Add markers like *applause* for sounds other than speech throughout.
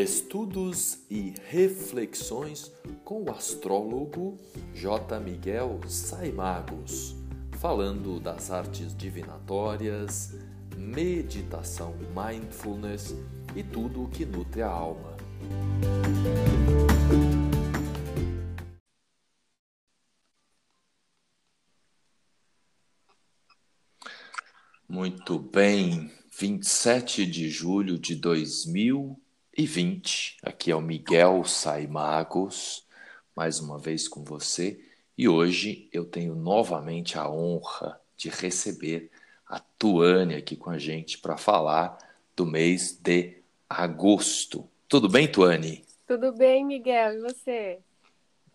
Estudos e reflexões com o astrólogo J. Miguel Saimagos, falando das artes divinatórias, meditação mindfulness e tudo o que nutre a alma. Muito bem, 27 de julho de 2020. Aqui é o Miguel Saimagos, mais uma vez com você. E hoje eu tenho novamente a honra de receber a Tuane aqui com a gente para falar do mês de agosto. Tudo bem, Tuane? Tudo bem, Miguel. E você?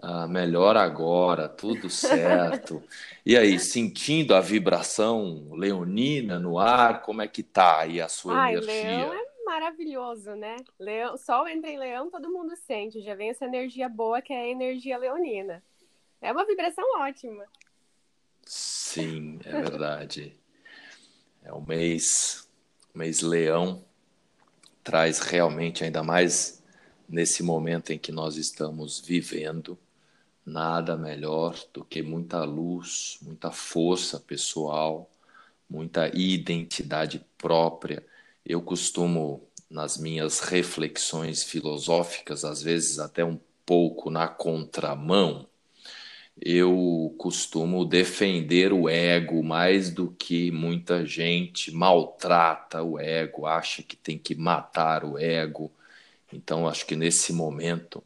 Ah, melhor agora, tudo certo. e aí, sentindo a vibração leonina no ar, como é que tá aí a sua Ai, energia? Maravilhoso, né? Leão, sol entra em leão, todo mundo sente. Já vem essa energia boa que é a energia leonina. É uma vibração ótima. Sim, é verdade. é o mês, o mês leão traz realmente ainda mais nesse momento em que nós estamos vivendo nada melhor do que muita luz, muita força pessoal, muita identidade própria. Eu costumo, nas minhas reflexões filosóficas, às vezes até um pouco na contramão, eu costumo defender o ego mais do que muita gente maltrata o ego, acha que tem que matar o ego. Então, acho que nesse momento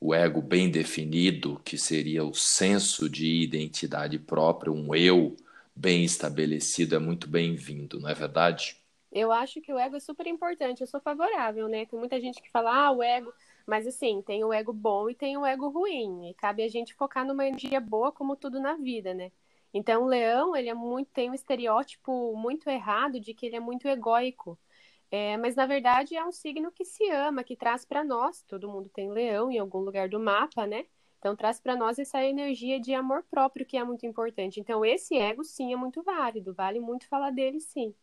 o ego bem definido, que seria o senso de identidade própria, um eu bem estabelecido, é muito bem-vindo, não é verdade? Eu acho que o ego é super importante, eu sou favorável, né? Tem muita gente que fala, ah, o ego. Mas assim, tem o ego bom e tem o ego ruim. E cabe a gente focar numa energia boa, como tudo na vida, né? Então, o leão, ele é muito, tem um estereótipo muito errado de que ele é muito egóico. É, mas na verdade é um signo que se ama, que traz para nós, todo mundo tem leão em algum lugar do mapa, né? Então traz para nós essa energia de amor próprio que é muito importante. Então esse ego sim é muito válido, vale muito falar dele sim.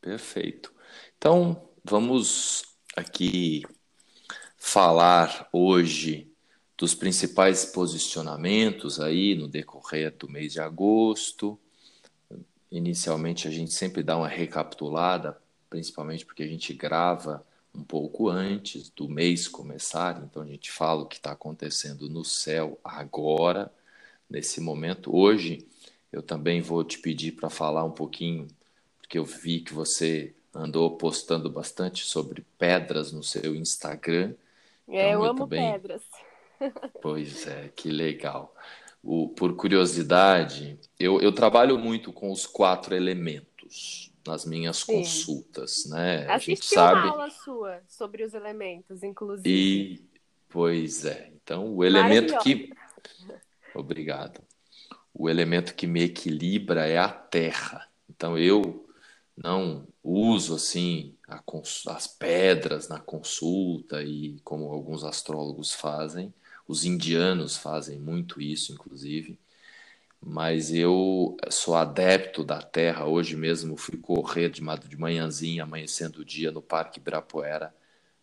Perfeito. Então vamos aqui falar hoje dos principais posicionamentos aí no decorrer do mês de agosto. Inicialmente a gente sempre dá uma recapitulada principalmente porque a gente grava um pouco antes do mês começar, então a gente fala o que está acontecendo no céu agora, nesse momento. Hoje eu também vou te pedir para falar um pouquinho, porque eu vi que você andou postando bastante sobre pedras no seu Instagram. É, então, eu amo também... pedras. *laughs* Pois é, que legal. O, por curiosidade, eu, eu trabalho muito com os quatro elementos nas minhas Sim. consultas, né? Assisti a gente sabe... uma aula sua sobre os elementos, inclusive. E pois é, então o elemento que *laughs* obrigado. O elemento que me equilibra é a terra. Então eu não uso assim as pedras na consulta e como alguns astrólogos fazem, os indianos fazem muito isso, inclusive mas eu sou adepto da terra. Hoje mesmo fui correr de, de manhãzinha, amanhecendo o dia no Parque Ibirapuera,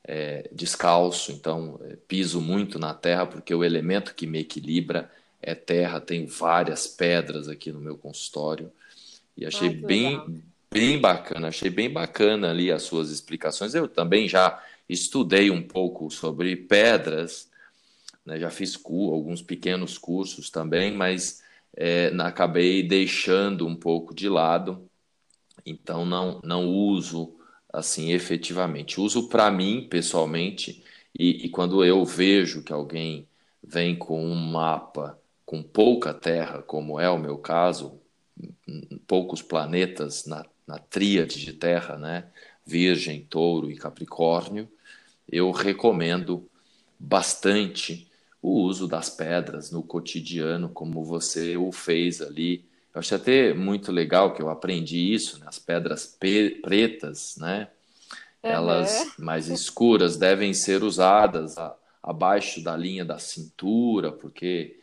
é, descalço, então é, piso muito na terra, porque o elemento que me equilibra é terra. Tenho várias pedras aqui no meu consultório e achei bem, bem bacana, achei bem bacana ali as suas explicações. Eu também já estudei um pouco sobre pedras, né, já fiz alguns pequenos cursos também, mas é, acabei deixando um pouco de lado, então não, não uso assim efetivamente. Uso para mim, pessoalmente, e, e, quando eu vejo que alguém vem com um mapa com pouca terra, como é o meu caso, poucos planetas na, na tríade de terra, né? Virgem, Touro e Capricórnio, eu recomendo bastante o uso das pedras no cotidiano, como você o fez ali. Eu achei até muito legal que eu aprendi isso, né? as pedras pretas, né? Uhum. Elas mais escuras devem ser usadas a, abaixo da linha da cintura, porque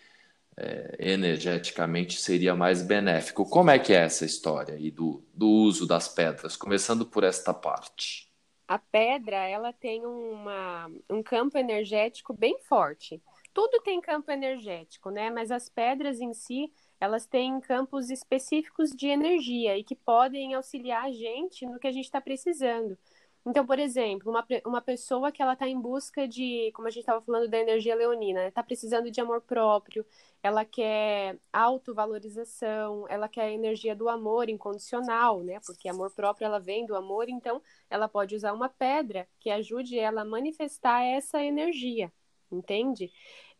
é, energeticamente seria mais benéfico. Como é que é essa história aí do, do uso das pedras? Começando por esta parte. a pedra ela tem uma, um campo energético bem forte. Tudo tem campo energético, né? Mas as pedras em si, elas têm campos específicos de energia e que podem auxiliar a gente no que a gente está precisando. Então, por exemplo, uma, uma pessoa que ela está em busca de, como a gente estava falando da energia leonina, está precisando de amor próprio, ela quer autovalorização, ela quer a energia do amor incondicional, né? Porque amor próprio ela vem do amor, então ela pode usar uma pedra que ajude ela a manifestar essa energia, entende?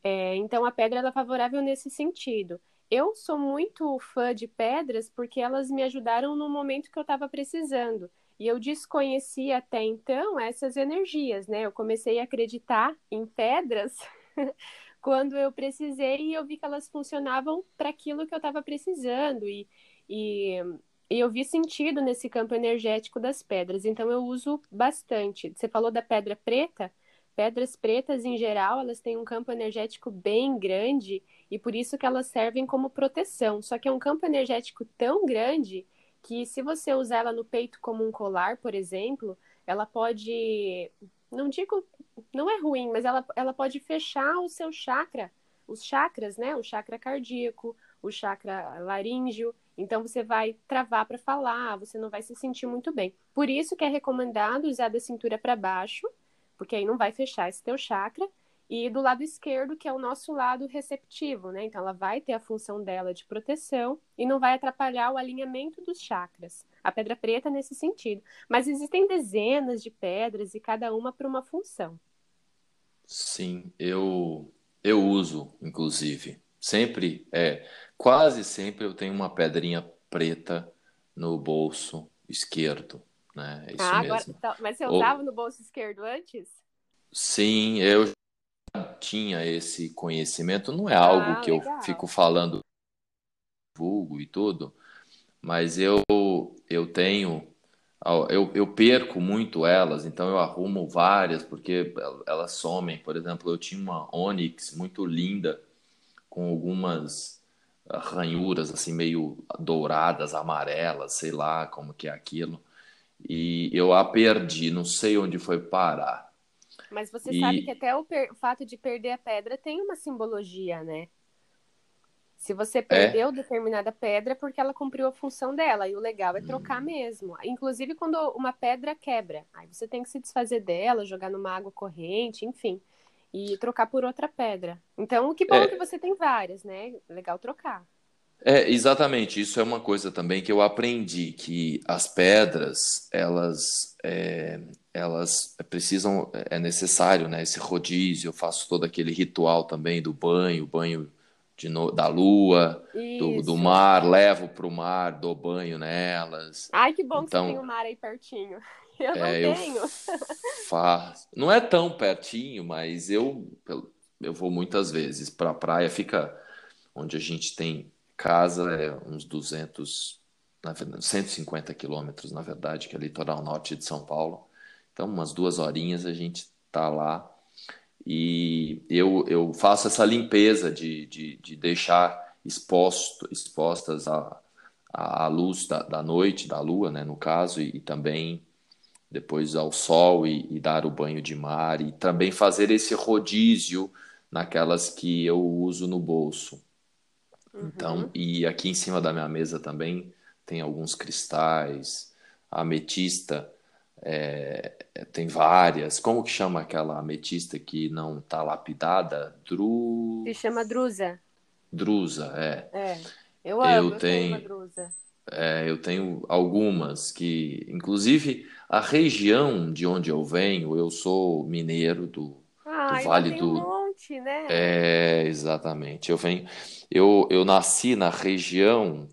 É, então a pedra ela é favorável nesse sentido. Eu sou muito fã de pedras porque elas me ajudaram no momento que eu estava precisando. E eu desconhecia até então essas energias, né? Eu comecei a acreditar em pedras *laughs* quando eu precisei e eu vi que elas funcionavam para aquilo que eu estava precisando. E, e, e, eu vi sentido nesse campo energético das pedras. Então eu uso bastante. Você falou da pedra preta? Pedras pretas, em geral, elas têm um campo energético bem grande e por isso que elas servem como proteção. Só que é um campo energético tão grande que se você usar ela no peito como um colar, por exemplo, ela pode, não digo, não é ruim, mas ela, ela pode fechar o seu chakra, os chakras, né? O chakra cardíaco, o chakra laríngeo. Então você vai travar para falar, você não vai se sentir muito bem. Por isso que é recomendado usar da cintura para baixo, porque aí não vai fechar esse teu chakra e do lado esquerdo, que é o nosso lado receptivo, né? Então, ela vai ter a função dela de proteção e não vai atrapalhar o alinhamento dos chakras. A pedra preta nesse sentido. Mas existem dezenas de pedras e cada uma para uma função. Sim, eu eu uso, inclusive. Sempre, é, quase sempre eu tenho uma pedrinha preta no bolso esquerdo, né? É isso ah, mesmo. Agora, tá, mas você usava Ou... no bolso esquerdo antes? Sim, eu tinha esse conhecimento, não é algo ah, que legal. eu fico falando vulgo e tudo, mas eu eu tenho eu, eu perco muito elas, então eu arrumo várias porque elas somem. Por exemplo, eu tinha uma Onyx muito linda com algumas ranhuras assim meio douradas, amarelas, sei lá como que é aquilo. E eu a perdi, não sei onde foi parar. Mas você e... sabe que até o, per... o, fato de perder a pedra tem uma simbologia, né? Se você perdeu é. determinada pedra é porque ela cumpriu a função dela. E o legal é trocar hum. mesmo. Inclusive quando uma pedra quebra. Aí você tem que se desfazer dela, jogar numa água corrente, enfim. E trocar por outra pedra. Então, que bom é. que você tem várias, né? Legal trocar. É, exatamente. Isso é uma coisa também que eu aprendi, que as pedras, elas, é, elas precisam, é necessário, né? Esse rodízio, eu faço todo aquele ritual também do banho, banho de no, da lua, do, do, mar, levo para o mar, dou banho nelas. Ai, que bom então, que você então tem o mar aí pertinho. *laughs* Eu não é, tenho. Eu *laughs* faço. Não é tão pertinho, mas eu, eu vou muitas vezes para a praia, fica onde a gente tem casa, é uns 200, na verdade, 150 quilômetros, na verdade, que é litoral norte de São Paulo. Então, umas duas horinhas a gente tá lá e eu, eu faço essa limpeza de, de, de deixar exposto, expostas a, a, luz da, da noite, da lua, né, no caso, e, e também depois ao sol e, e, dar o banho de mar e também fazer esse rodízio naquelas que eu uso no bolso. Então, uhum. e aqui em cima da minha mesa também tem alguns cristais, a ametista é, tem várias. Como que chama aquela ametista que não está lapidada? Dru... Se chama drusa. Drusa, é. É, eu amo, eu, eu tenho, drusa. É, eu tenho algumas que, inclusive, a região de onde eu venho, eu sou mineiro do, ah, do Vale do... Né? É, exatamente. Eu venho, eu, eu nasci na região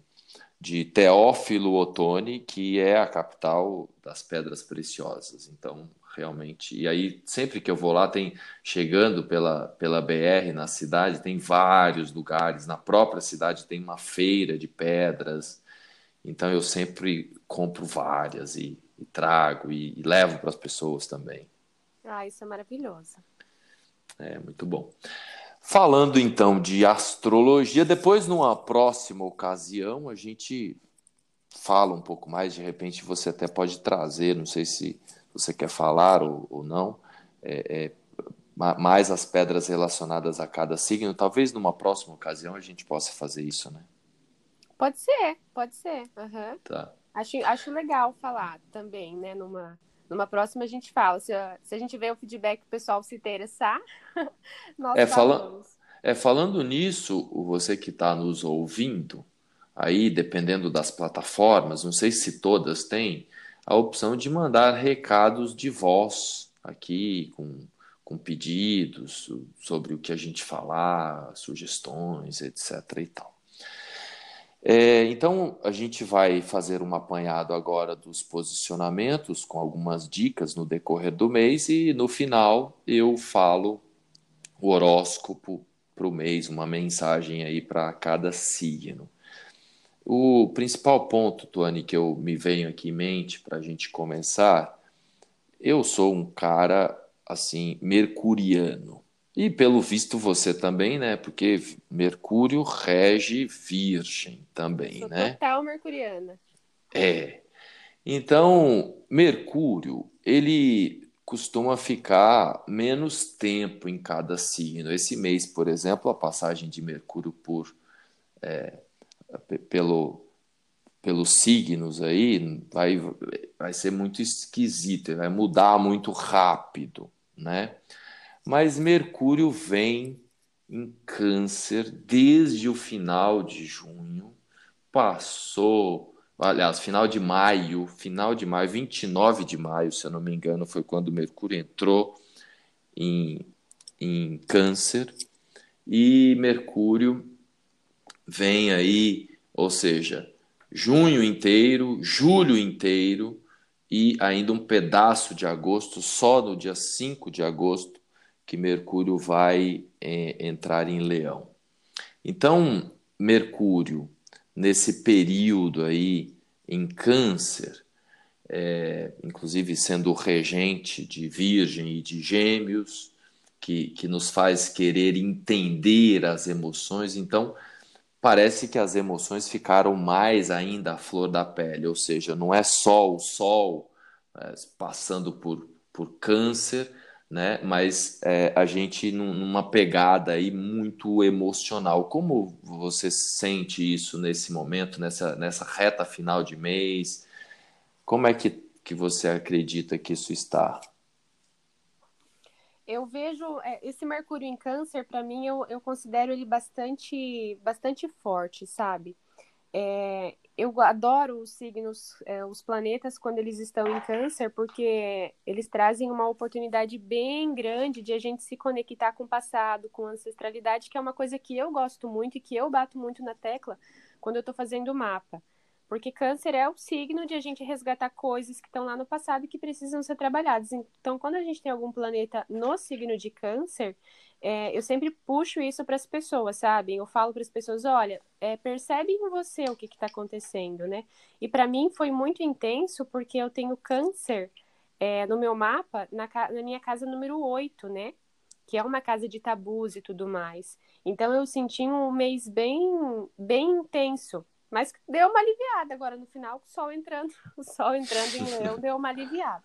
de Teófilo Otoni, que é a capital das pedras preciosas. Então, realmente, e aí sempre que eu vou lá, tem chegando pela, pela BR na cidade, tem vários lugares, na própria cidade tem uma feira de pedras. Então eu sempre compro várias e, e trago e, e levo para as pessoas também. Ah, isso é maravilhoso. É muito bom. Falando então de astrologia, depois numa próxima ocasião a gente fala um pouco mais, de repente você até pode trazer, não sei se você quer falar ou, ou não, é, é, mais as pedras relacionadas a cada signo. Talvez numa próxima ocasião a gente possa fazer isso, né? Pode ser, pode ser. Uhum. Tá. Acho, acho legal falar também, né? Numa, numa próxima a gente fala. Se, se a gente vê o feedback do pessoal se interessar, *laughs* nós é, falamos. Fala, é, falando nisso, você que está nos ouvindo, aí, dependendo das plataformas, não sei se todas têm, a opção de mandar recados de voz aqui, com, com pedidos sobre o que a gente falar, sugestões, etc. e tal. É, então, a gente vai fazer um apanhado agora dos posicionamentos, com algumas dicas no decorrer do mês, e no final eu falo o horóscopo para o mês, uma mensagem aí para cada signo. O principal ponto, Tuane, que eu me venho aqui em mente para a gente começar, eu sou um cara assim mercuriano. E pelo visto você também, né? Porque Mercúrio rege Virgem também, Sou né? Total mercuriana. É. Então, Mercúrio, ele costuma ficar menos tempo em cada signo. Esse mês, por exemplo, a passagem de Mercúrio por é, pelo pelos signos aí vai, vai ser muito esquisito, vai mudar muito rápido, né? Mas Mercúrio vem em Câncer desde o final de junho, passou, aliás, final de maio, final de maio, 29 de maio, se eu não me engano, foi quando Mercúrio entrou em, em Câncer, e Mercúrio vem aí, ou seja, junho inteiro, julho inteiro e ainda um pedaço de agosto, só no dia 5 de agosto, que Mercúrio vai é, entrar em Leão. Então, Mercúrio, nesse período aí em Câncer, é, inclusive sendo regente de Virgem e de Gêmeos, que, que nos faz querer entender as emoções, então parece que as emoções ficaram mais ainda à flor da pele, ou seja, não é só o Sol é, passando por, por câncer, né? Mas é, a gente numa pegada aí muito emocional. Como você sente isso nesse momento, nessa, nessa reta final de mês? Como é que, que você acredita que isso está? Eu vejo é, esse Mercúrio em Câncer, para mim, eu, eu considero ele bastante, bastante forte, sabe? É, eu adoro os signos, é, os planetas quando eles estão em câncer, porque eles trazem uma oportunidade bem grande de a gente se conectar com o passado, com ancestralidade, que é uma coisa que eu gosto muito e que eu bato muito na tecla quando eu estou fazendo o mapa. Porque câncer é o signo de a gente resgatar coisas que estão lá no passado e que precisam ser trabalhadas. Então, quando a gente tem algum planeta no signo de câncer, é, eu sempre puxo isso para as pessoas, sabe? Eu falo para as pessoas, olha, é, percebe em você o que está acontecendo, né? E para mim foi muito intenso porque eu tenho câncer é, no meu mapa, na, na minha casa número 8, né? Que é uma casa de tabus e tudo mais. Então eu senti um mês bem, bem intenso. Mas deu uma aliviada agora no final, o sol entrando, *laughs* o sol entrando em leão deu uma aliviada.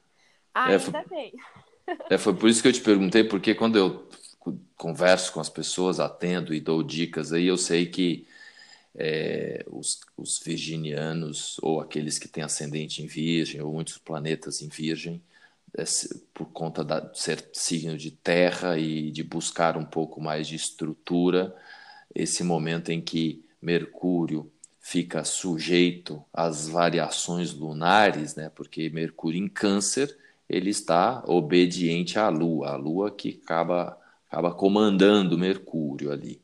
É, Ainda é, bem. É, foi por isso que eu te perguntei, porque quando eu converso com as pessoas, atendo e dou dicas aí, eu sei que é, os, os, virginianos, ou aqueles que têm ascendente em virgem, ou muitos planetas em virgem, é, por conta de ser signo de terra e de buscar um pouco mais de estrutura, esse momento em que Mercúrio fica sujeito às variações lunares, né? porque Mercúrio em câncer, ele está obediente à Lua, a Lua que acaba acaba comandando Mercúrio ali.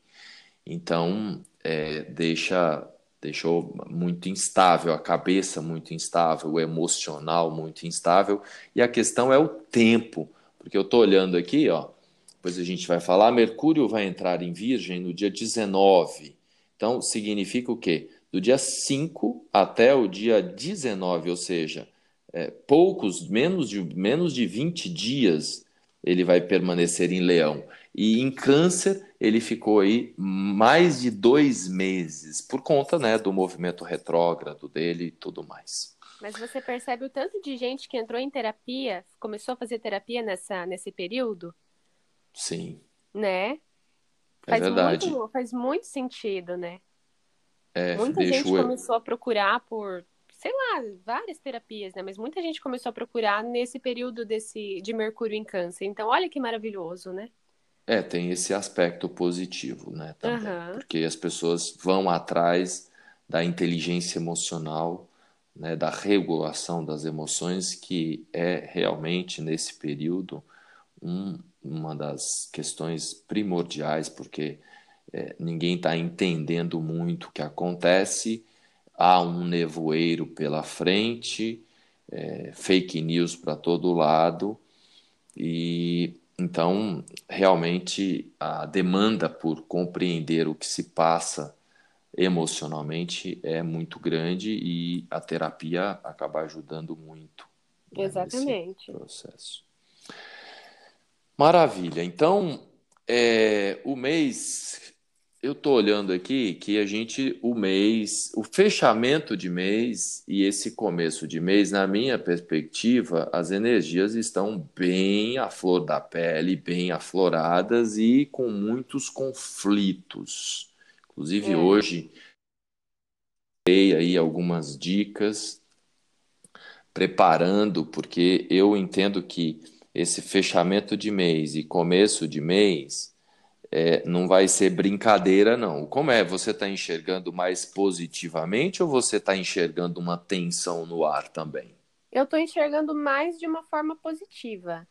Então, é, deixa deixou muito instável, a cabeça muito instável, o emocional muito instável, e a questão é o tempo, porque eu estou olhando aqui, ó, depois a gente vai falar, Mercúrio vai entrar em Virgem no dia 19, então significa o quê? Do dia 5 até o dia 19, ou seja, é, poucos, menos de, menos de 20 dias ele vai permanecer em Leão. E em Câncer, ele ficou aí mais de dois meses, por conta né, do movimento retrógrado dele e tudo mais. Mas você percebe o tanto de gente que entrou em terapia, começou a fazer terapia nessa, nesse período? Sim. Né? É faz verdade. Muito, faz muito sentido, né? É, muita gente eu... começou a procurar por, sei lá, várias terapias, né? Mas muita gente começou a procurar nesse período desse de Mercúrio em Câncer. Então, olha que maravilhoso, né? É, tem esse aspecto positivo, né? Também, uhum. Porque as pessoas vão atrás da inteligência emocional, né, da regulação das emoções, que é realmente nesse período um, uma das questões primordiais, porque é, ninguém está entendendo muito o que acontece, há um nevoeiro pela frente, é, fake news para todo lado, e então realmente a demanda por compreender o que se passa emocionalmente é muito grande e a terapia acaba ajudando muito né, Exatamente. nesse processo. Maravilha. Então, é, o mês, eu estou olhando aqui que a gente, o mês, o fechamento de mês e esse começo de mês, na minha perspectiva, as energias estão bem à flor da pele, bem afloradas e com muitos conflitos. Inclusive é. hoje dei aí algumas dicas preparando, porque eu entendo que esse fechamento de mês e começo de mês é, não vai ser brincadeira, não. Como é? Você está enxergando mais positivamente ou você está enxergando uma tensão no ar também? Eu estou enxergando mais de uma forma positiva.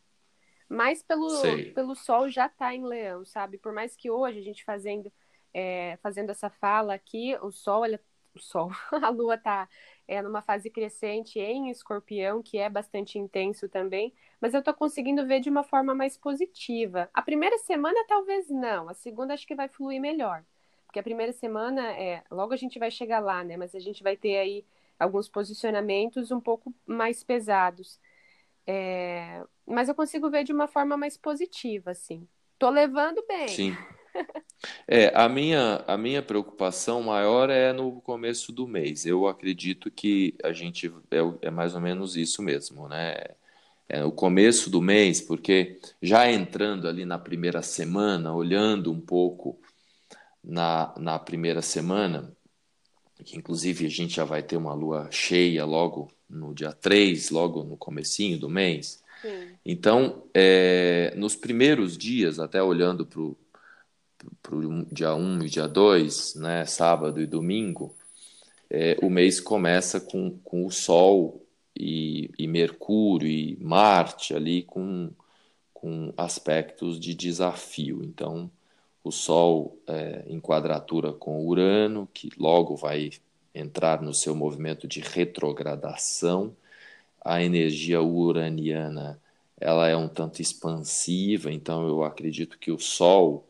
Mais pelo, pelo sol já tá em leão, sabe? Por mais que hoje a gente fazendo é, fazendo essa fala aqui, o Sol, ele, o Sol, *laughs* a Lua está é, numa fase crescente em escorpião, que é bastante intenso também, mas eu estou conseguindo ver de uma forma mais positiva. A primeira semana talvez não, a segunda acho que vai fluir melhor. Porque a primeira semana, é, logo a gente vai chegar lá, né? Mas a gente vai ter aí alguns posicionamentos um pouco mais pesados. É, mas eu consigo ver de uma forma mais positiva, assim. Tô levando bem. Sim. É, a minha, a minha preocupação maior é no começo do mês. Eu acredito que a gente é, é mais ou menos isso mesmo, né? É o começo do mês, porque já entrando ali na primeira semana, olhando um pouco na, na primeira semana, que inclusive a gente já vai ter uma lua cheia logo no dia 3, logo no comecinho do mês. Sim. Então, é, nos primeiros dias, até olhando para o para o dia 1 e dia 2, né, sábado e domingo, é, o mês começa com, com o Sol e, e Mercúrio e Marte ali com, com aspectos de desafio. Então, o Sol é, em quadratura com Urano, que logo vai entrar no seu movimento de retrogradação. A energia uraniana ela é um tanto expansiva, então eu acredito que o Sol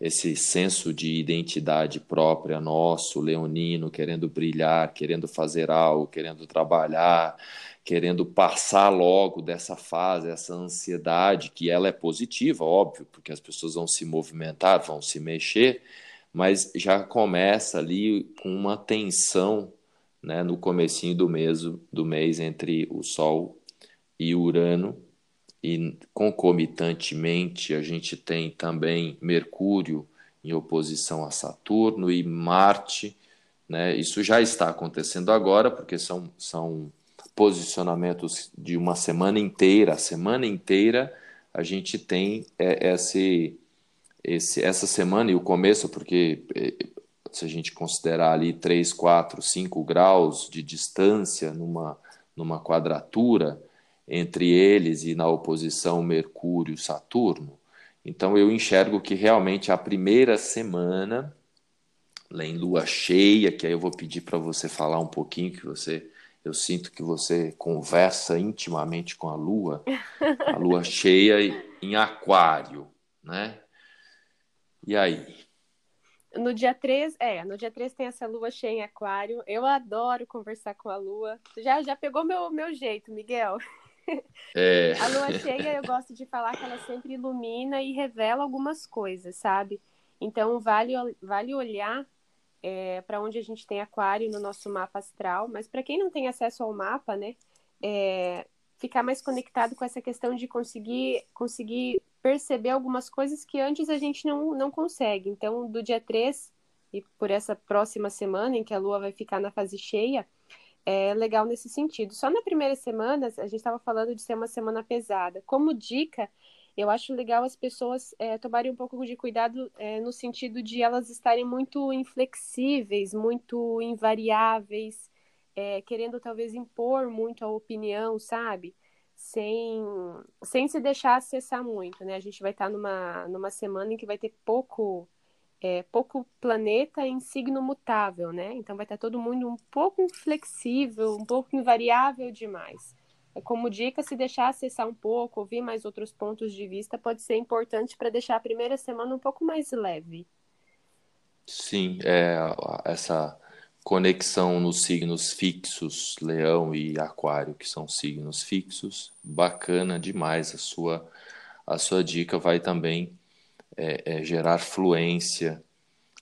esse senso de identidade própria nosso, leonino, querendo brilhar, querendo fazer algo, querendo trabalhar, querendo passar logo dessa fase, essa ansiedade, que ela é positiva, óbvio, porque as pessoas vão se movimentar, vão se mexer, mas já começa ali com uma tensão né, no comecinho do mês, do mês entre o Sol e Urano, e concomitantemente a gente tem também Mercúrio em oposição a Saturno e Marte. Né? Isso já está acontecendo agora, porque são, são posicionamentos de uma semana inteira. A semana inteira a gente tem é, esse, esse, essa semana e o começo, porque é, se a gente considerar ali 3, 4, 5 graus de distância numa, numa quadratura, entre eles e na oposição Mercúrio-Saturno. Então eu enxergo que realmente a primeira semana, em lua cheia, que aí eu vou pedir para você falar um pouquinho, que você eu sinto que você conversa intimamente com a lua, a lua *laughs* cheia em aquário, né? E aí? No dia 3, é, no dia 3 tem essa lua cheia em aquário. Eu adoro conversar com a lua. Já já pegou meu meu jeito, Miguel. É... A lua cheia, eu gosto de falar que ela sempre ilumina e revela algumas coisas, sabe? Então, vale, vale olhar é, para onde a gente tem aquário no nosso mapa astral, mas para quem não tem acesso ao mapa, né, é, ficar mais conectado com essa questão de conseguir, conseguir perceber algumas coisas que antes a gente não, não consegue. Então, do dia 3 e por essa próxima semana em que a Lua vai ficar na fase cheia, é legal nesse sentido. Só na primeira semana, a gente estava falando de ser uma semana pesada. Como dica, eu acho legal as pessoas é, tomarem um pouco de cuidado é, no sentido de elas estarem muito inflexíveis, muito invariáveis, é, querendo talvez impor muito a opinião, sabe? Sem, sem se deixar acessar muito, né? A gente vai estar numa, numa semana em que vai ter pouco é, pouco planeta em signo mutável, né? Então vai estar todo mundo um pouco inflexível, um pouco invariável demais. É como dica, se deixar acessar um pouco, ouvir mais outros pontos de vista, pode ser importante para deixar a primeira semana um pouco mais leve. Sim, é, essa conexão nos signos fixos, Leão e Aquário, que são signos fixos, bacana demais a sua a sua dica vai também é, é, gerar fluência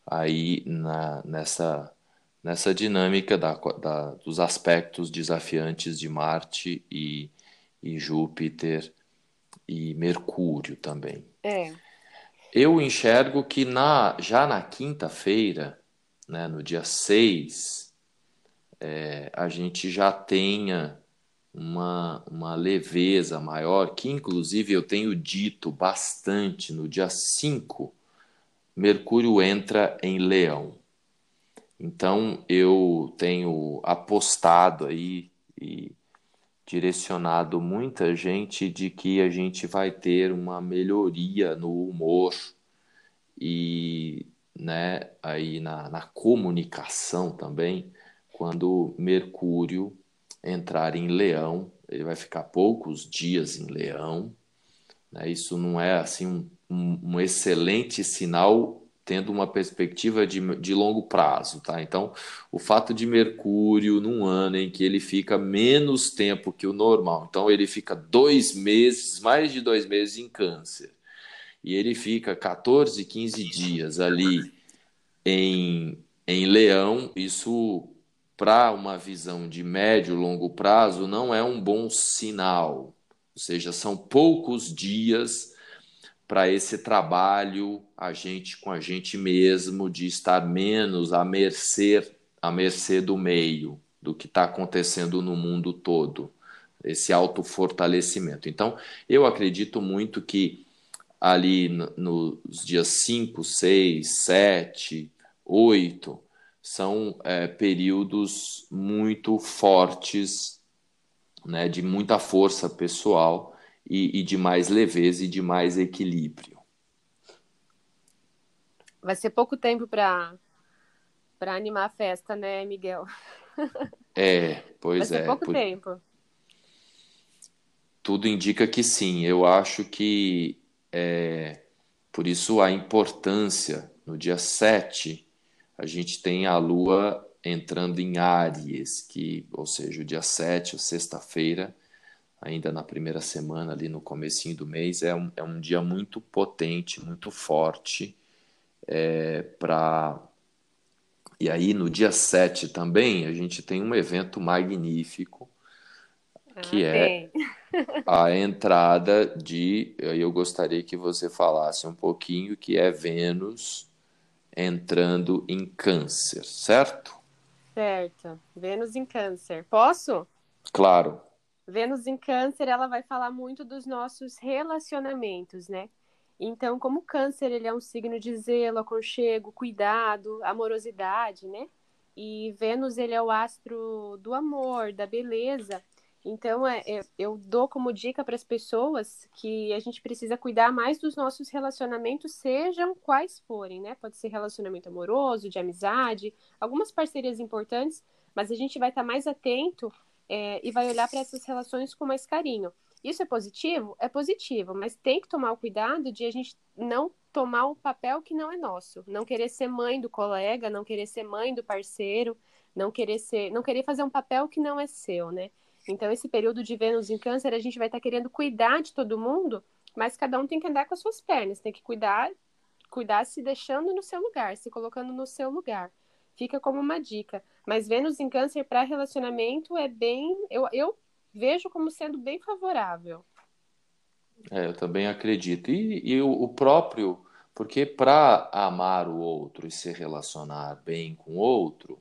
aí na, nessa, nessa dinâmica da, da, dos aspectos desafiantes de Marte e, e Júpiter e Mercúrio também. É. Eu enxergo que na, já na quinta-feira, né, no dia 6, é, a gente já tenha uma, uma leveza maior, que inclusive eu tenho dito bastante no dia 5, Mercúrio entra em Leão. Então eu tenho apostado aí e direcionado muita gente de que a gente vai ter uma melhoria no humor e né, aí na, na comunicação também, quando Mercúrio entrar em Leão, ele vai ficar poucos dias em Leão. Né? Isso não é assim um, um, um, excelente sinal tendo uma perspectiva de, de longo prazo, tá? Então, o fato de Mercúrio num ano em que ele fica menos tempo que o normal, então ele fica dois meses, mais de dois meses em Câncer, e ele fica 14, 15 dias ali em, em Leão, isso para uma visão de médio e longo prazo não é um bom sinal. Ou seja, são poucos dias para esse trabalho a gente com a gente mesmo de estar menos à mercê à mercê do meio, do que está acontecendo no mundo todo, esse autofortalecimento. Então, eu acredito muito que ali nos dias 5, 6, 7, 8, são é, períodos muito fortes, né, de muita força pessoal e, e de mais leveza e de mais equilíbrio. Vai ser pouco tempo para para animar a festa, né, Miguel? É, pois Vai ser é. pouco por... tempo. Tudo indica que sim. Eu acho que é, por isso a importância no dia 7 a gente tem a Lua entrando em Áries, que, ou seja, o dia 7, sexta-feira, ainda na primeira semana, ali no comecinho do mês, é um, é um dia muito potente, muito forte é, para... E aí, no dia 7 também, a gente tem um evento magnífico, que ah, é *laughs* a entrada de... Eu gostaria que você falasse um pouquinho, que é Vênus entrando em câncer, certo? Certo. Vênus em câncer. Posso? Claro. Vênus em câncer, ela vai falar muito dos nossos relacionamentos, né? Então, como câncer, ele é um signo de zelo, aconchego, cuidado, amorosidade, né? E Vênus, ele é o astro do amor, da beleza. Então, é, é, eu dou como dica para as pessoas que a gente precisa cuidar mais dos nossos relacionamentos, sejam quais forem, né? Pode ser relacionamento amoroso, de amizade, algumas parcerias importantes, mas a gente vai estar tá mais atento é, e vai olhar para essas relações com mais carinho. Isso é positivo? É positivo, mas tem que tomar o cuidado de a gente não tomar o papel que não é nosso, não querer ser mãe do colega, não querer ser mãe do parceiro, não querer ser, não querer fazer um papel que não é seu, né? Então, esse período de Vênus em Câncer, a gente vai estar tá querendo cuidar de todo mundo, mas cada um tem que andar com as suas pernas, tem que cuidar, cuidar se deixando no seu lugar, se colocando no seu lugar. Fica como uma dica. Mas Vênus em Câncer para relacionamento é bem. Eu, eu vejo como sendo bem favorável. É, eu também acredito. E, e o, o próprio. Porque para amar o outro e se relacionar bem com o outro,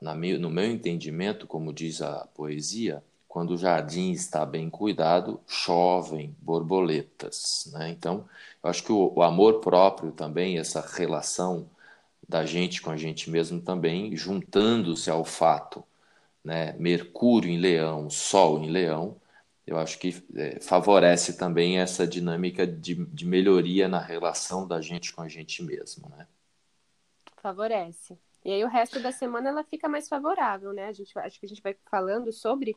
no meu entendimento, como diz a poesia, quando o jardim está bem cuidado, chovem borboletas. Né? Então, eu acho que o, o, amor próprio também, essa relação da gente com a gente mesmo também, juntando-se ao fato, né? Mercúrio em Leão, Sol em Leão, eu acho que é, favorece também essa dinâmica de, de melhoria na relação da gente com a gente mesmo, né? Favorece. E aí o resto da semana ela fica mais favorável, né? A gente, acho que a gente vai falando sobre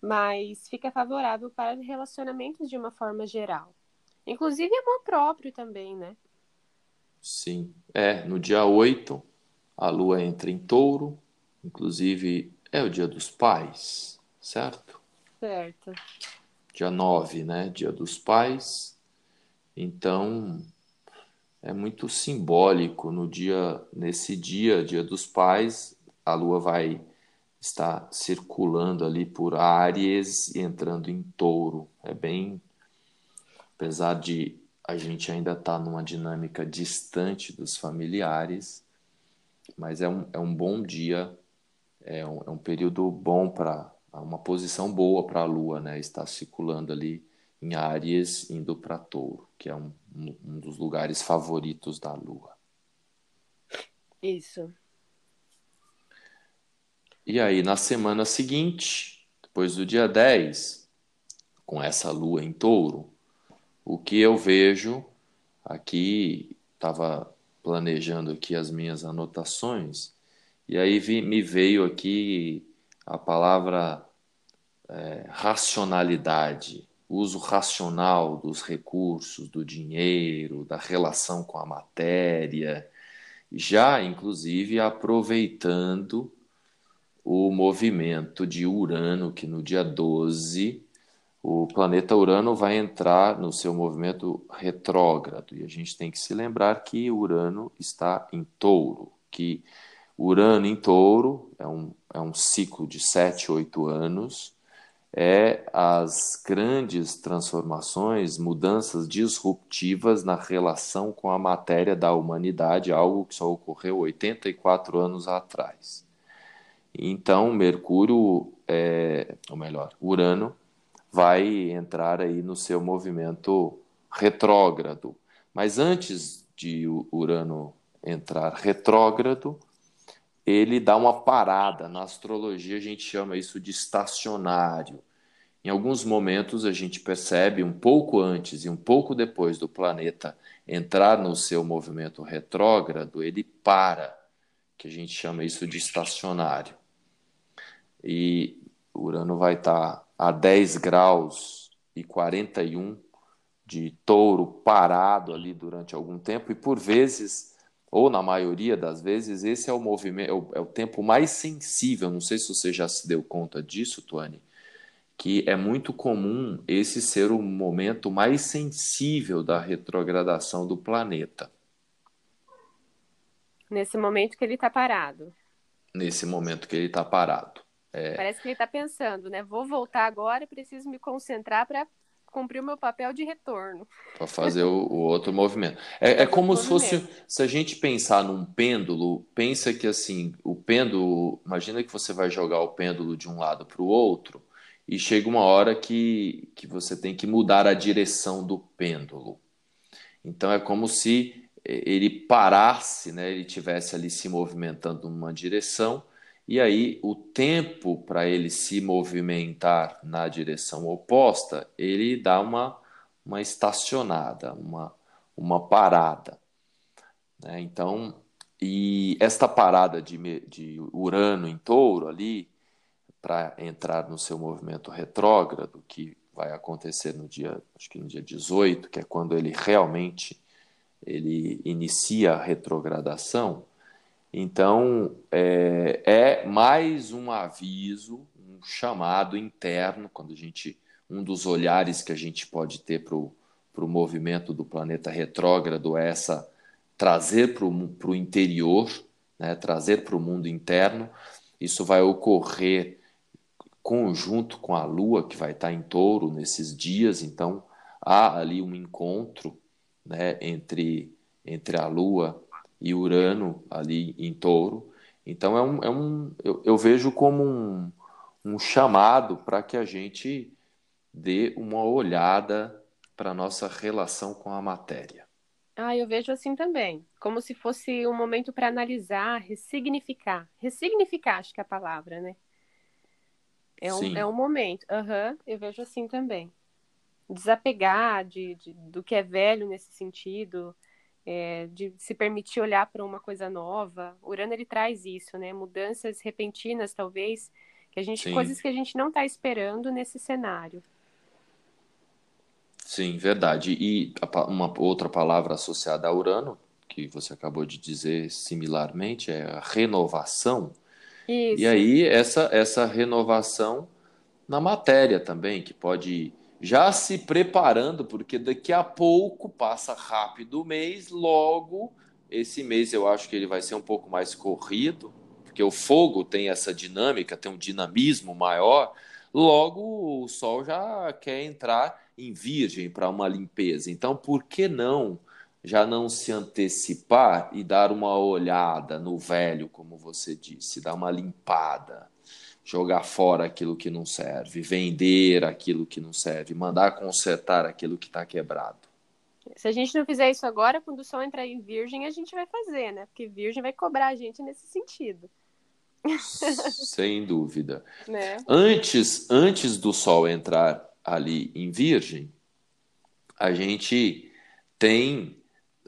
mas fica favorável para relacionamentos de uma forma geral. Inclusive amor próprio também, né? Sim. É, no dia 8, a lua entra em touro, inclusive é o dia dos pais, certo? Certo. Dia 9, né? Dia dos pais. Então, é muito simbólico no dia nesse dia, dia dos pais, a lua vai está circulando ali por Áries e entrando em Touro. É bem. Apesar de a gente ainda estar tá numa dinâmica distante dos familiares, mas é um, é um bom dia, é um, é um período bom para. uma posição boa para a Lua, né? Está circulando ali em Áries, indo para Touro, que é um, um dos lugares favoritos da Lua. Isso. E aí, na semana seguinte, depois do dia 10, com essa lua em touro, o que eu vejo aqui, estava planejando aqui as minhas anotações, e aí vi, me veio aqui a palavra é, racionalidade, uso racional dos recursos, do dinheiro, da relação com a matéria, já inclusive aproveitando o movimento de Urano, que no dia 12 o planeta Urano vai entrar no seu movimento retrógrado. E a gente tem que se lembrar que Urano está em touro, que Urano em touro é um, é um ciclo de 7, 8 anos, é as grandes transformações, mudanças disruptivas na relação com a matéria da humanidade, algo que só ocorreu 84 anos atrás. Então, Mercúrio, é, ou melhor, Urano, vai entrar aí no seu movimento retrógrado. Mas antes de Urano entrar retrógrado, ele dá uma parada. Na astrologia, a gente chama isso de estacionário. Em alguns momentos, a gente percebe um pouco antes e um pouco depois do planeta entrar no seu movimento retrógrado, ele para, que a gente chama isso de estacionário e Urano vai estar a 10 graus e 41 de touro parado ali durante algum tempo, e por vezes, ou na maioria das vezes, esse é o movimento, é o, é o tempo mais sensível. Não sei se você já se deu conta disso, Tuane, que é muito comum esse ser o momento mais sensível da retrogradação do planeta. Nesse momento que ele está parado. Nesse momento que ele está parado. É... Parece que ele está pensando, né? Vou voltar agora, preciso me concentrar para cumprir o meu papel de retorno. Para fazer o, o, outro movimento. É, é como se fosse, se a gente pensar num pêndulo, pensa que assim, o pêndulo, imagina que você vai jogar o pêndulo de um lado para o outro e chega uma hora que, que você tem que mudar a direção do pêndulo. Então é como se ele parasse, né? ele tivesse ali se movimentando numa direção e aí, o tempo para ele se movimentar na direção oposta, ele dá uma, uma estacionada, uma, uma parada. Né? Então, e esta parada de, de Urano em touro ali, para entrar no seu movimento retrógrado, que vai acontecer no dia, acho que no dia 18, que é quando ele realmente ele inicia a retrogradação, então, é, é, mais um aviso, um chamado interno, quando a gente, um dos olhares que a gente pode ter para o movimento do planeta retrógrado é essa trazer para o interior né, trazer para o mundo interno. Isso vai ocorrer conjunto com a Lua, que vai estar em touro nesses dias, então há ali um encontro né, entre, entre a Lua e Urano ali em touro. Então é um, é um eu, eu vejo como um, um chamado para que a gente dê uma olhada para a nossa relação com a matéria. Ah, eu vejo assim também, como se fosse um momento para analisar, ressignificar. Ressignificar, acho que é a palavra, né? É um, é um momento. Uhum, eu vejo assim também. Desapegar de, de, do que é velho nesse sentido, é, de se permitir olhar para uma coisa nova. O Urano ele traz isso, né? Mudanças repentinas, talvez, que a gente, coisas que a gente não está esperando nesse cenário. Sim, verdade. E uma outra palavra associada a Urano, que você acabou de dizer similarmente, é a renovação. Isso. E aí, essa, essa renovação na matéria também, que pode já se preparando, porque daqui a pouco passa rápido o mês, logo esse mês eu acho que ele vai ser um pouco mais corrido, porque o fogo tem essa dinâmica, tem um dinamismo maior, logo o sol já quer entrar em virgem para uma limpeza. Então, por que não já não se antecipar e dar uma olhada no velho, como você disse, dar uma limpada, jogar fora aquilo que não serve, vender aquilo que não serve, mandar consertar aquilo que está quebrado. Se a gente não fizer isso agora, quando o sol entrar em virgem, a gente vai fazer, né? Porque virgem vai cobrar a gente nesse sentido. *laughs* Sem dúvida. Né? Antes, antes do sol entrar ali em Virgem, a gente tem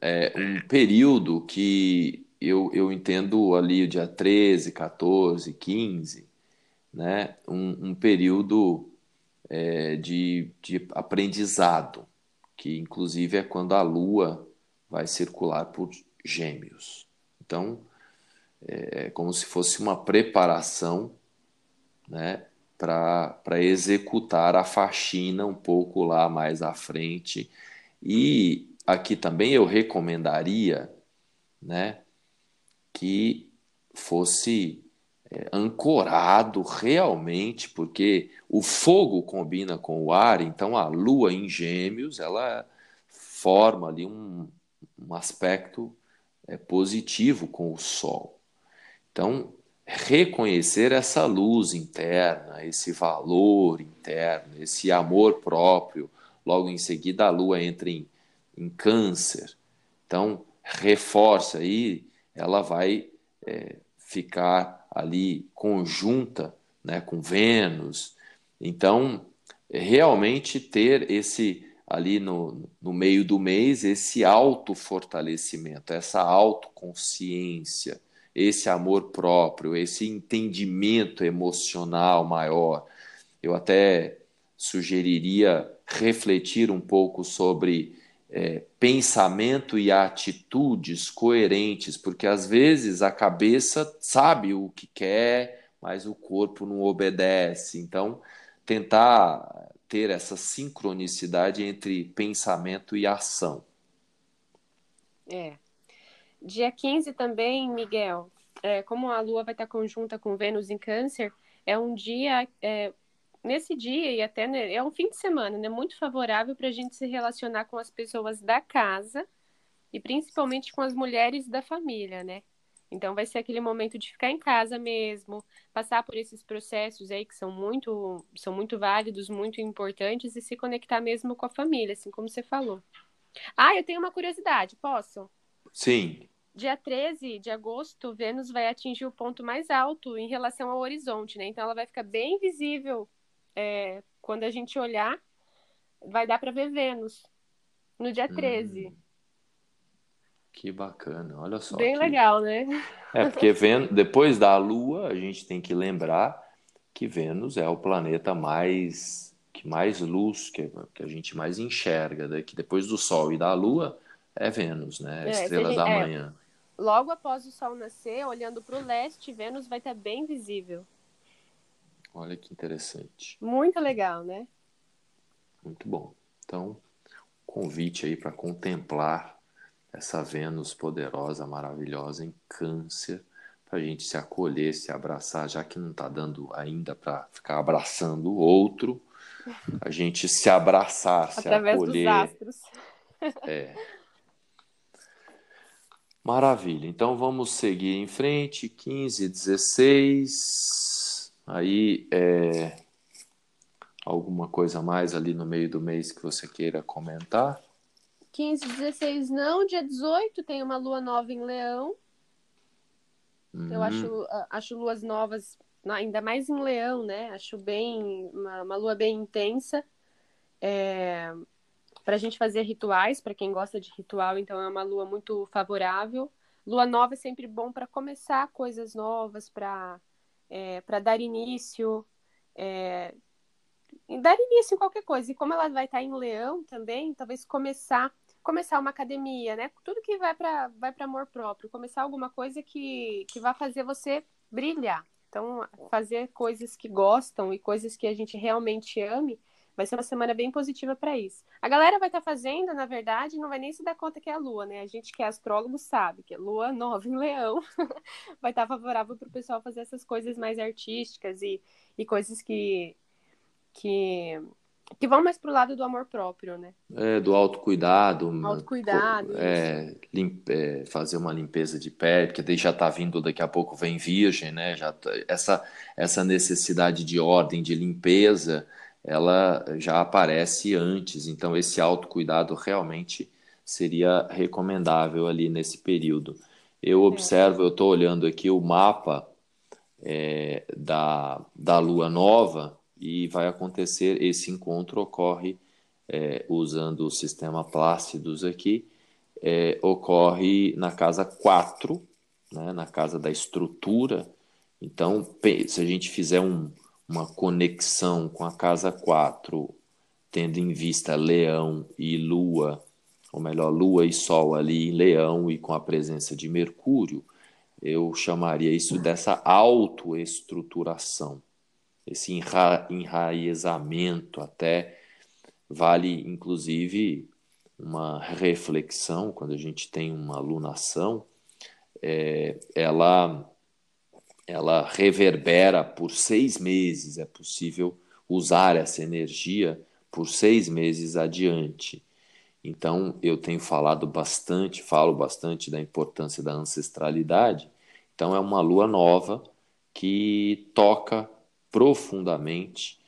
é, um período que eu, eu entendo ali o dia 13, 14, 15, né? um, um período é, de, de aprendizado, que inclusive é quando a Lua vai circular por Gêmeos. Então, é, é como se fosse uma preparação né, para executar a faxina um pouco lá mais à frente. E aqui também eu recomendaria né, que fosse é, ancorado realmente, porque o fogo combina com o ar, então a lua em gêmeos ela forma ali um, um aspecto é, positivo com o sol. Então, reconhecer essa luz interna, esse valor interno, esse amor próprio. Logo em seguida, a lua entra em, em câncer. Então, reforça aí, ela vai é, ficar ali conjunta né, com Vênus. Então, realmente ter esse ali no, no meio do mês, esse autofortalecimento, essa autoconsciência esse amor próprio, esse entendimento emocional maior. Eu até sugeriria refletir um pouco sobre é, pensamento e atitudes coerentes, porque às vezes a cabeça sabe o que quer, mas o corpo não obedece. Então, tentar ter essa sincronicidade entre pensamento e ação. É, Dia 15 também, Miguel, é, como a Lua vai estar conjunta com Vênus em Câncer, é um dia, é, nesse dia e até né, é um fim de semana, né, muito favorável para a gente se relacionar com as pessoas da casa e principalmente com as mulheres da família, né? Então vai ser aquele momento de ficar em casa mesmo, passar por esses processos aí que são muito, são muito válidos, muito importantes e se conectar mesmo com a família, assim como você falou. Ah, eu tenho uma curiosidade, posso? Sim. Dia 13 de agosto, Vênus vai atingir o ponto mais alto em relação ao horizonte, né? Então ela vai ficar bem visível é, quando a gente olhar, vai dar para ver Vênus no dia 13. Hum, que bacana, olha só. Bem que... legal, né? É, porque Vênus, depois da Lua, a gente tem que lembrar que Vênus é o planeta mais que mais luz, que, que a gente mais enxerga, né? que depois do Sol e da Lua, é Vênus, né? É, estrela da é, manhã. Logo após o Sol nascer, olhando para o leste, Vênus vai estar bem visível. Olha que interessante. Muito legal, né? Muito bom. Então, convite aí para contemplar essa Vênus poderosa, maravilhosa em Câncer, para a gente se acolher, se abraçar, já que não está dando ainda para ficar abraçando o outro, a gente se abraçar, se Através acolher. Dos astros. É. Maravilha. Então vamos seguir em frente. 15, 16. Aí é, alguma coisa mais ali no meio do mês que você queira comentar? 15, 16 não. Dia 18 tem uma lua nova em Leão. Uhum. Eu acho, acho luas novas, ainda mais em Leão, né? Acho bem uma, uma lua bem intensa. É, para a gente fazer rituais, para quem gosta de ritual, então é uma lua muito favorável. Lua nova é sempre bom para começar coisas novas, para é, para dar início, é, dar início em qualquer coisa. E como ela vai estar em Leão também, talvez começar começar uma academia, né? Tudo que vai para vai para amor próprio, começar alguma coisa que que vai fazer você brilhar. Então, fazer coisas que gostam e coisas que a gente realmente ame Vai ser uma semana bem positiva para isso. A galera vai estar tá fazendo, na verdade, não vai nem se dar conta que é a lua, né? A gente que é astrólogo sabe que é lua *laughs* nova em leão *laughs* vai estar tá favorável para o pessoal fazer essas coisas mais artísticas e, e coisas que, que, que vão mais pro lado do amor próprio, né? É, do autocuidado. Autocuidado. É, limpe, é, fazer uma limpeza de pele, porque daí já está vindo, daqui a pouco vem virgem, né? Já, tá, essa, essa necessidade de ordem, de limpeza ela já aparece antes, então esse autocuidado realmente seria recomendável ali nesse período. Eu observo, eu estou olhando aqui o mapa é, da, da lua nova e vai acontecer, esse encontro ocorre é, usando o sistema Plácidos aqui, é, ocorre na casa 4, né, na casa da estrutura. Então, se a gente fizer um, uma conexão com a casa 4, tendo em vista Leão e Lua, ou melhor, Lua e Sol ali em Leão e com a presença de Mercúrio, eu chamaria isso dessa autoestruturação, esse enra enraizamento até vale inclusive uma reflexão quando a gente tem uma alunação, é, ela ela reverbera por seis meses, é possível usar essa energia por seis meses adiante. Então, eu tenho falado bastante, falo bastante da importância da ancestralidade. Então, é uma lua nova que toca profundamente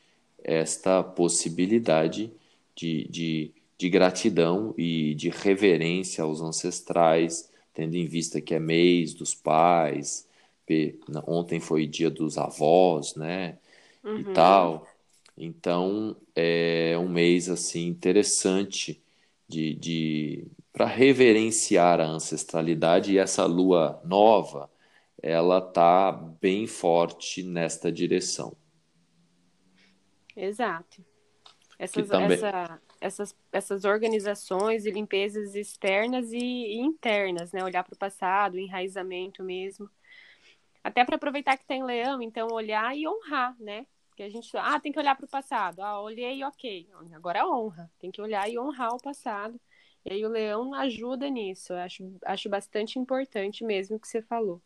esta possibilidade de, de, de gratidão e de reverência aos ancestrais, tendo em vista que é mês dos pais, ontem foi dia dos avós, né? Uhum. E tal. Então é um mês assim interessante de, de para reverenciar a ancestralidade e essa lua nova, ela tá bem forte nesta direção. Exato. Essas, também... essa, essas, essas organizações e limpezas externas e, e internas, né? Olhar para o passado, enraizamento mesmo. Até para aproveitar que tem leão, então olhar e honrar, né? Porque a gente, ah, tem que olhar para o passado. Ah, olhei, ok. Agora honra. Tem que olhar e honrar o passado. E aí o leão ajuda nisso. Eu acho, acho bastante importante mesmo o que você falou.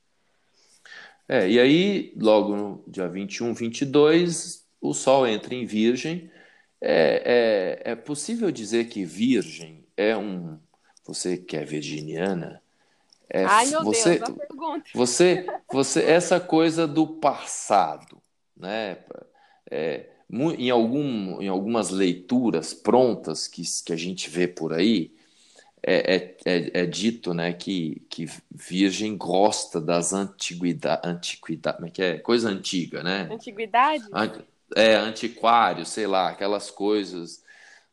É, e aí, logo no dia 21, 22, o Sol entra em Virgem. É, é, é possível dizer que Virgem é um. Você que é virginiana, é, Ai, meu você, Deus, pergunta. Você, *laughs* você, essa coisa do passado, né? É, em, algum, em algumas leituras prontas que, que a gente vê por aí, é, é, é, é dito né, que, que Virgem gosta das antiguidades, antiguidade, como é que é? Coisa antiga, né? Antiguidade? É, antiquário, sei lá, aquelas coisas,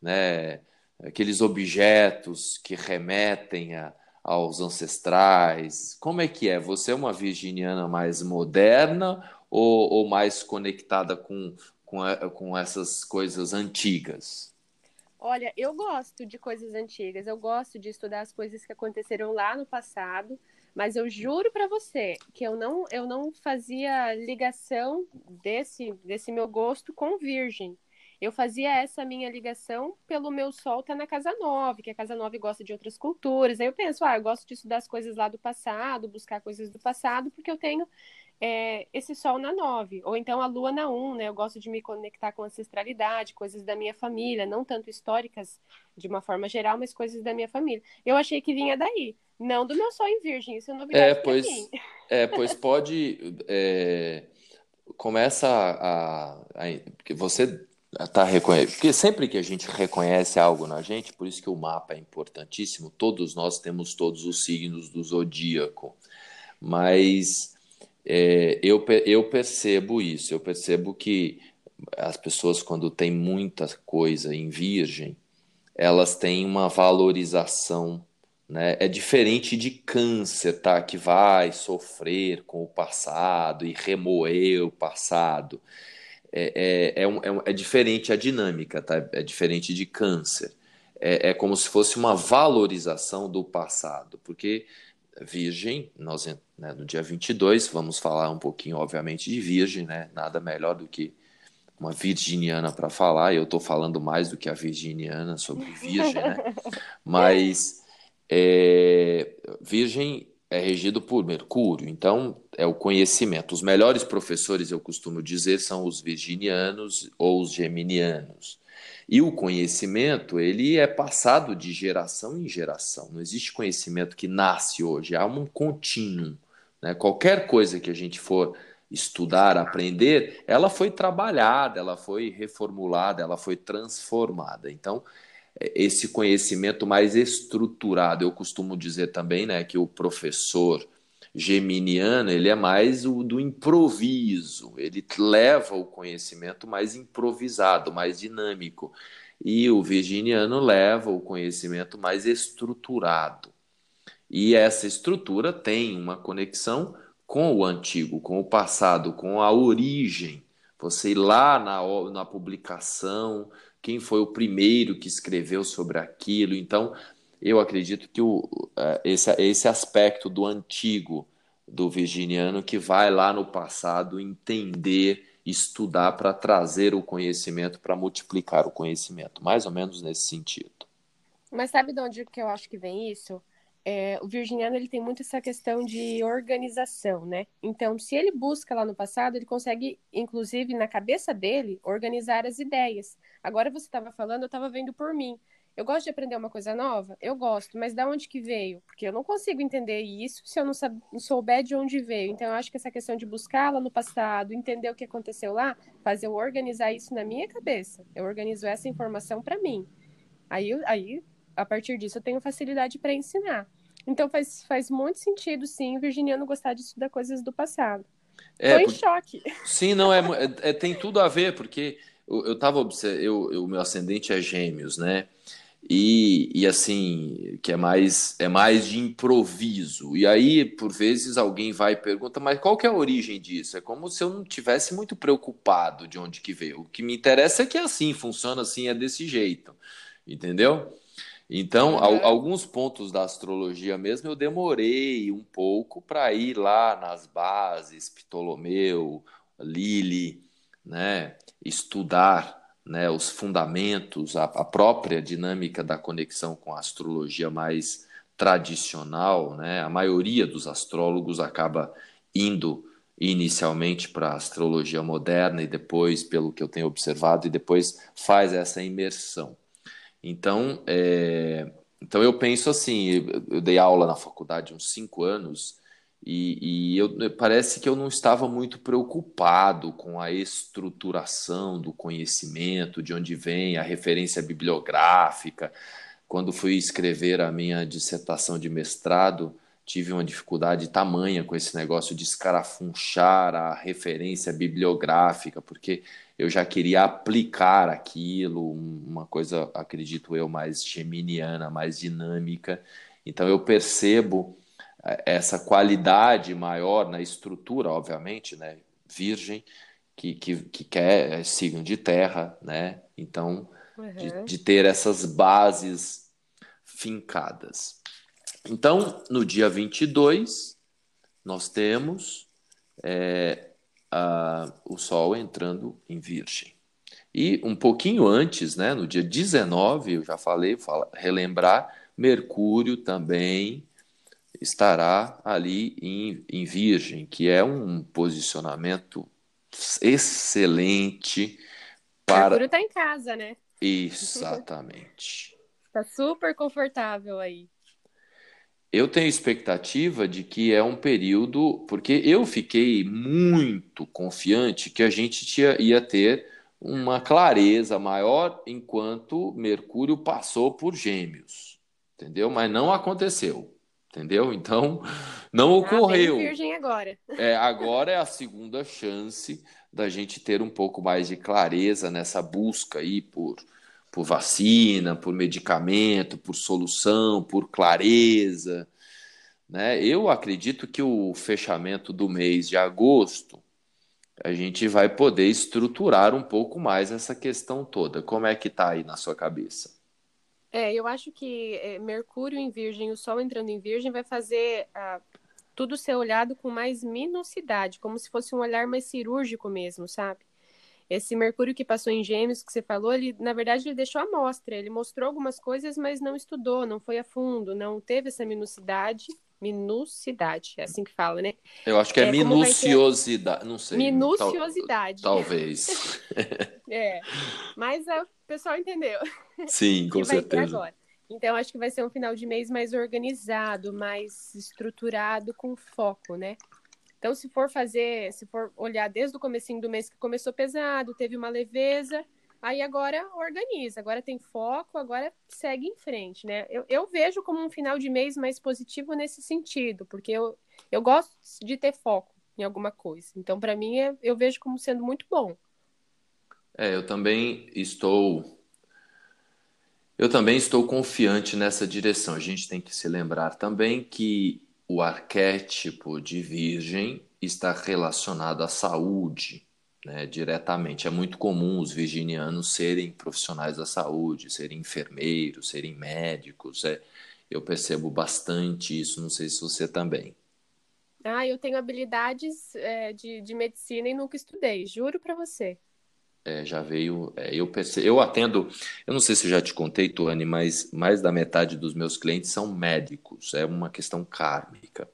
né? Aqueles objetos que remetem a, aos ancestrais? Como é que é? Você é uma virginiana mais moderna ou, ou mais conectada com, com, com essas coisas antigas? Olha, eu gosto de coisas antigas, eu gosto de estudar as coisas que aconteceram lá no passado, mas eu juro para você que eu não, eu não fazia ligação desse, desse meu gosto com virgem. Eu fazia essa minha ligação pelo meu sol tá na casa 9, que a casa 9 gosta de outras culturas. Aí eu penso, ah, eu gosto de estudar as coisas lá do passado, buscar coisas do passado, porque eu tenho é, esse sol na 9, ou então a lua na 1, né? Eu gosto de me conectar com ancestralidade, coisas da minha família, não tanto históricas de uma forma geral, mas coisas da minha família. Eu achei que vinha daí, não do meu sol em virgem, isso é novidade é, pois, É, pois pode... É, começa a, a, Porque você tá reconhecendo. Porque sempre que a gente reconhece algo na gente, por isso que o mapa é importantíssimo, todos nós temos todos os signos do zodíaco. Mas é, eu, eu percebo isso, eu percebo que as pessoas, quando têm muita coisa em virgem, elas têm uma valorização. Né? É diferente de câncer, tá? Que vai sofrer com o passado e remoer o passado é, é, é, um, é, é, diferente a dinâmica, tá? É diferente de câncer. É, é como se fosse uma valorização do passado, porque Virgem, nós né, no dia 22 vamos falar um pouquinho, obviamente, de Virgem, né? Nada melhor do que uma virginiana para falar. Eu estou falando mais do que a virginiana sobre Virgem, né? *laughs* Mas é, Virgem é regido por Mercúrio, então é o conhecimento. Os melhores professores, eu costumo dizer, são os virginianos ou os geminianos. E o conhecimento, ele é passado de geração em geração. Não existe conhecimento que nasce hoje, há um contínuo. Né? Qualquer coisa que a gente for estudar, aprender, ela foi trabalhada, ela foi reformulada, ela foi transformada. Então, esse conhecimento mais estruturado. Eu costumo dizer também né, que o professor geminiano ele é mais o do improviso, ele leva o conhecimento mais improvisado, mais dinâmico. E o virginiano leva o conhecimento mais estruturado. E essa estrutura tem uma conexão com o antigo, com o passado, com a origem. Você ir lá na, na publicação, quem foi o primeiro que escreveu sobre aquilo. Então, eu acredito que o, é, esse, esse aspecto do antigo, do virginiano, que vai lá no passado entender, estudar para trazer o conhecimento, para multiplicar o conhecimento, mais ou menos nesse sentido. Mas sabe de onde que eu acho que vem isso? É, o virginiano ele tem muito essa questão de organização, né? Então, se ele busca lá no passado, ele consegue, inclusive na cabeça dele, organizar as ideias. Agora você estava falando, eu estava vendo por mim. Eu gosto de aprender uma coisa nova? Eu gosto, mas da onde que veio? Porque eu não consigo entender isso se eu não, não souber de onde veio. Então, eu acho que essa questão de buscar lá no passado, entender o que aconteceu lá, faz eu organizar isso na minha cabeça. Eu organizo essa informação para mim. Aí, aí, a partir disso, eu tenho facilidade para ensinar. Então, faz, faz muito sentido, sim, o virginiano gostar de estudar coisas do passado. É, Tô em choque. Sim, não, é, é, é, tem tudo a ver, porque eu, eu tava eu, o meu ascendente é gêmeos, né? E, e assim, que é mais é mais de improviso. E aí, por vezes, alguém vai e pergunta, mas qual que é a origem disso? É como se eu não tivesse muito preocupado de onde que veio. O que me interessa é que é assim, funciona assim, é desse jeito. Entendeu? Então, uhum. alguns pontos da astrologia mesmo eu demorei um pouco para ir lá nas bases, Ptolomeu, Lili, né? estudar né, os fundamentos, a, a, própria dinâmica da conexão com a astrologia mais tradicional, né? A maioria dos astrólogos acaba indo inicialmente para a astrologia moderna e depois, pelo que eu tenho observado, e depois faz essa imersão. Então, é, então eu penso assim, eu dei aula na faculdade uns cinco anos e, e eu, parece que eu não estava muito preocupado com a estruturação do conhecimento, de onde vem a referência bibliográfica. Quando fui escrever a minha dissertação de mestrado, tive uma dificuldade tamanha com esse negócio de escarafunchar a referência bibliográfica, porque eu já queria aplicar aquilo, uma coisa, acredito eu, mais geminiana, mais dinâmica. Então eu percebo essa qualidade maior na estrutura, obviamente, né? Virgem, que, que, que quer é signo de terra, né? Então, uhum. de, de ter essas bases fincadas. Então, no dia 22, nós temos é, a, o Sol entrando em Virgem. E um pouquinho antes, né, no dia 19, eu já falei, fala, relembrar, Mercúrio também estará ali em, em Virgem, que é um posicionamento excelente para. Mercúrio está em casa, né? Exatamente. Está *laughs* super confortável aí. Eu tenho expectativa de que é um período, porque eu fiquei muito confiante que a gente tinha, ia ter uma clareza maior enquanto Mercúrio passou por Gêmeos, entendeu? Mas não aconteceu, entendeu? Então não ocorreu. Ah, virgem agora. É, agora é a segunda chance da gente ter um pouco mais de clareza nessa busca aí por por vacina, por medicamento, por solução, por clareza. Né? Eu acredito que o fechamento do mês de agosto a gente vai poder estruturar um pouco mais essa questão toda. Como é que está aí na sua cabeça? É, eu acho que é, Mercúrio em Virgem, o Sol entrando em Virgem, vai fazer ah, tudo ser olhado com mais minucidade, como se fosse um olhar mais cirúrgico mesmo, sabe? Esse Mercúrio que passou em Gêmeos, que você falou, ele, na verdade, ele deixou a mostra. Ele mostrou algumas coisas, mas não estudou, não foi a fundo, não teve essa minucidade. Minucidade, é assim que fala, né? Eu acho que é, é minuciosidade, não sei. Minuciosidade. Tal, talvez. *laughs* é, mas o pessoal entendeu. Sim, *laughs* com certeza. Então, acho que vai ser um final de mês mais organizado, mais estruturado, com foco, né? Então, se for fazer, se for olhar desde o comecinho do mês que começou pesado, teve uma leveza, aí agora organiza, agora tem foco, agora segue em frente, né? Eu, eu vejo como um final de mês mais positivo nesse sentido, porque eu, eu gosto de ter foco em alguma coisa. Então, para mim, é, eu vejo como sendo muito bom. É, eu também estou eu também estou confiante nessa direção. A gente tem que se lembrar também que o arquétipo de virgem está relacionado à saúde, né, diretamente. É muito comum os virginianos serem profissionais da saúde, serem enfermeiros, serem médicos. É, eu percebo bastante isso, não sei se você também. Ah, eu tenho habilidades é, de, de medicina e nunca estudei, juro para você é, já veio. É, eu, perce... eu atendo, eu não sei se eu já te contei, Tuane, mas mais da metade dos meus clientes são médicos, é uma questão kármica.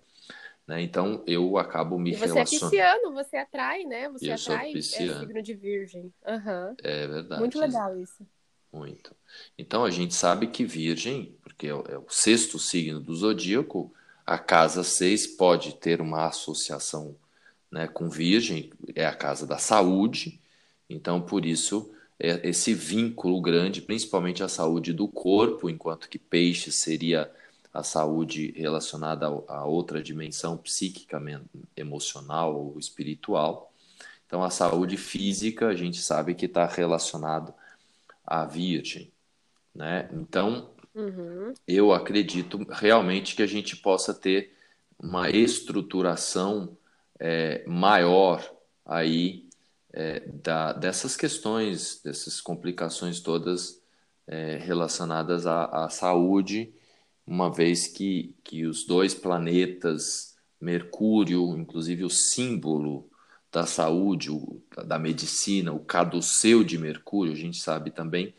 Né? Então eu acabo me e você relacionando. Você é pisciano, você atrai, né? Você eu atrai é signo de virgem. Uhum. É verdade. Muito legal isso. Muito. Então a gente sabe que virgem, porque é o, é o sexto signo do zodíaco, a casa 6 pode ter uma associação né, com virgem, é a casa da saúde, então, por isso, é esse vínculo grande, principalmente a saúde do corpo, enquanto que peixe seria a saúde relacionada a outra dimensão psíquica, emocional ou espiritual. Então, a saúde física, a gente sabe que está relacionado à virgem, né? Então, uhum. eu acredito realmente que a gente possa ter uma estruturação é, maior aí é, da, dessas questões, dessas complicações todas é, relacionadas à, à, saúde, uma vez que, que os dois planetas, Mercúrio, inclusive o símbolo da saúde, o, da medicina, o caduceu de Mercúrio, a gente sabe também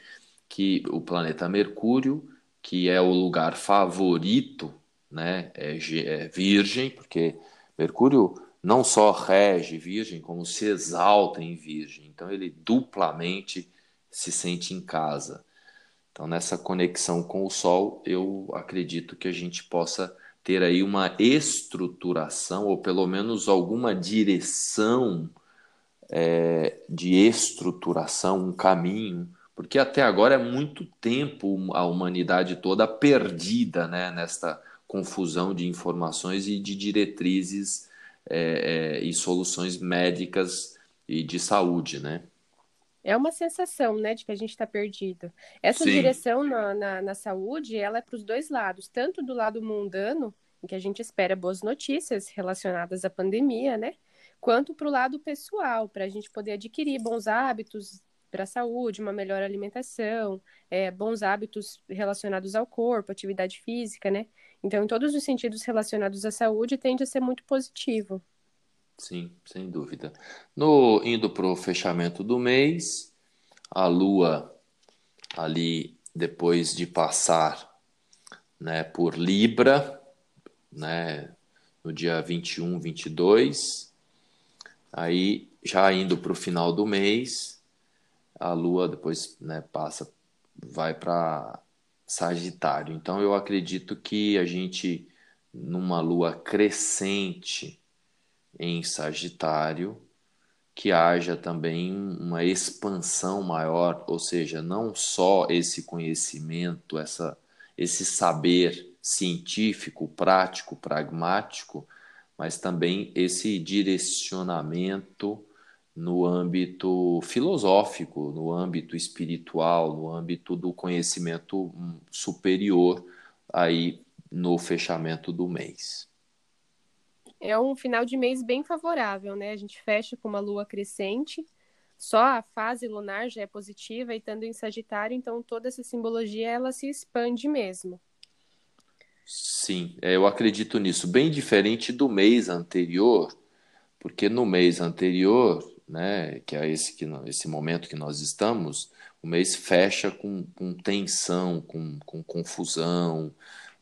que o planeta Mercúrio, que é o lugar favorito, né, é, é virgem, porque Mercúrio não só rege Virgem, como se exalta em Virgem. Então ele duplamente se sente em casa. Então nessa conexão com o Sol, eu acredito que a gente possa ter aí uma estruturação ou pelo menos alguma direção é, de estruturação, um caminho, porque até agora é muito tempo a humanidade toda perdida né, nesta confusão de informações e de diretrizes é, é, e soluções médicas e de saúde, né? É uma sensação, né, de que a gente está perdido. Essa Sim. direção na, na, na, saúde, ela é para os dois lados, tanto do lado mundano, em que a gente espera boas notícias relacionadas à pandemia, né, quanto para o lado pessoal, para a gente poder adquirir bons hábitos para a saúde, uma melhor alimentação, é, bons hábitos relacionados ao corpo, atividade física, né? Então, em todos os sentidos relacionados à saúde, tende a ser muito positivo. Sim, sem dúvida. No indo para o fechamento do mês, a Lua ali depois de passar né, por Libra, né, no dia 21, 22, aí já indo para o final do mês, a Lua depois né, passa, vai para Sagitário. Então eu acredito que a gente, numa Lua crescente em Sagitário, que haja também uma expansão maior, ou seja, não só esse conhecimento, essa, esse saber científico, prático, pragmático, mas também esse direcionamento no âmbito filosófico, no âmbito espiritual, no âmbito do conhecimento superior aí no fechamento do mês é um final de mês bem favorável, né? A gente fecha com uma lua crescente, só a fase lunar já é positiva e estando em Sagitário, então toda essa simbologia ela se expande mesmo. Sim, é, eu acredito nisso. Bem diferente do mês anterior, porque no mês anterior, né, que é esse, que, esse momento que nós estamos, o mês fecha com, com tensão, com, com confusão,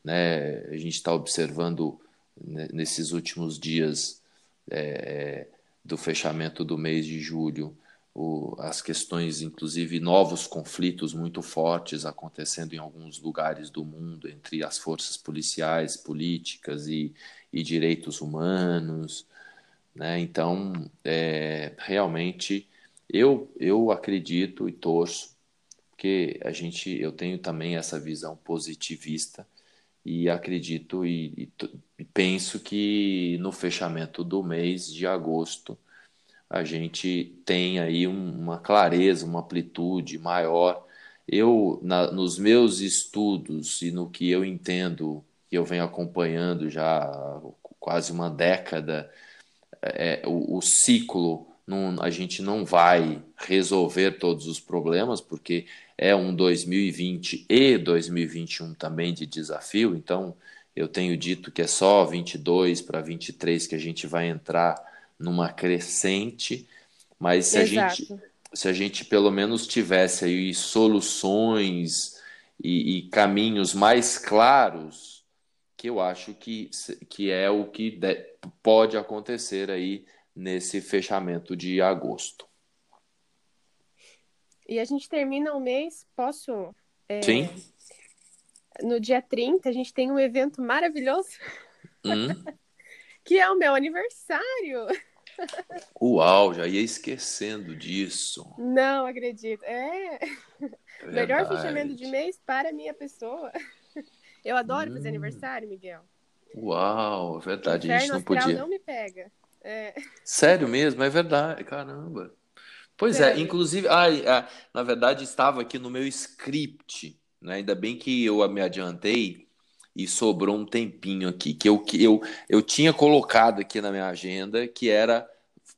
né? A gente está observando nesses últimos dias é, do fechamento do mês de julho, o, as questões, inclusive novos conflitos muito fortes acontecendo em alguns lugares do mundo entre as forças policiais, políticas e, e direitos humanos. Né? Então, é, realmente, eu, eu acredito e torço que a gente, eu tenho também essa visão positivista e acredito e, e, penso que no fechamento do mês de agosto a gente tem aí uma clareza, uma amplitude maior. Eu, na, nos meus estudos e no que eu entendo, que eu venho acompanhando já quase uma década, é, o, o ciclo, não, a gente não vai resolver todos os problemas, porque é um 2020 e 2021 também de desafio, então eu tenho dito que é só 22 para 23 que a gente vai entrar numa crescente, mas se a gente se a gente pelo menos tivesse aí soluções e, e caminhos mais claros, que eu acho que, que é o que de, pode acontecer aí nesse fechamento de agosto. E a gente termina o mês, posso? É, Sim. No dia 30, a gente tem um evento maravilhoso, hum. *laughs* que é o meu aniversário. Uau, já ia esquecendo disso. Não acredito. É. é Melhor fechamento de mês para a minha pessoa. Eu adoro hum. fazer aniversário, Miguel. Uau, é verdade, a gente não podia. não me pega. É. Sério mesmo, é verdade, caramba. Pois é, inclusive, ah, na verdade estava aqui no meu script, né? Ainda bem que eu me adiantei e sobrou um tempinho aqui que eu que eu, eu tinha colocado aqui na minha agenda, que era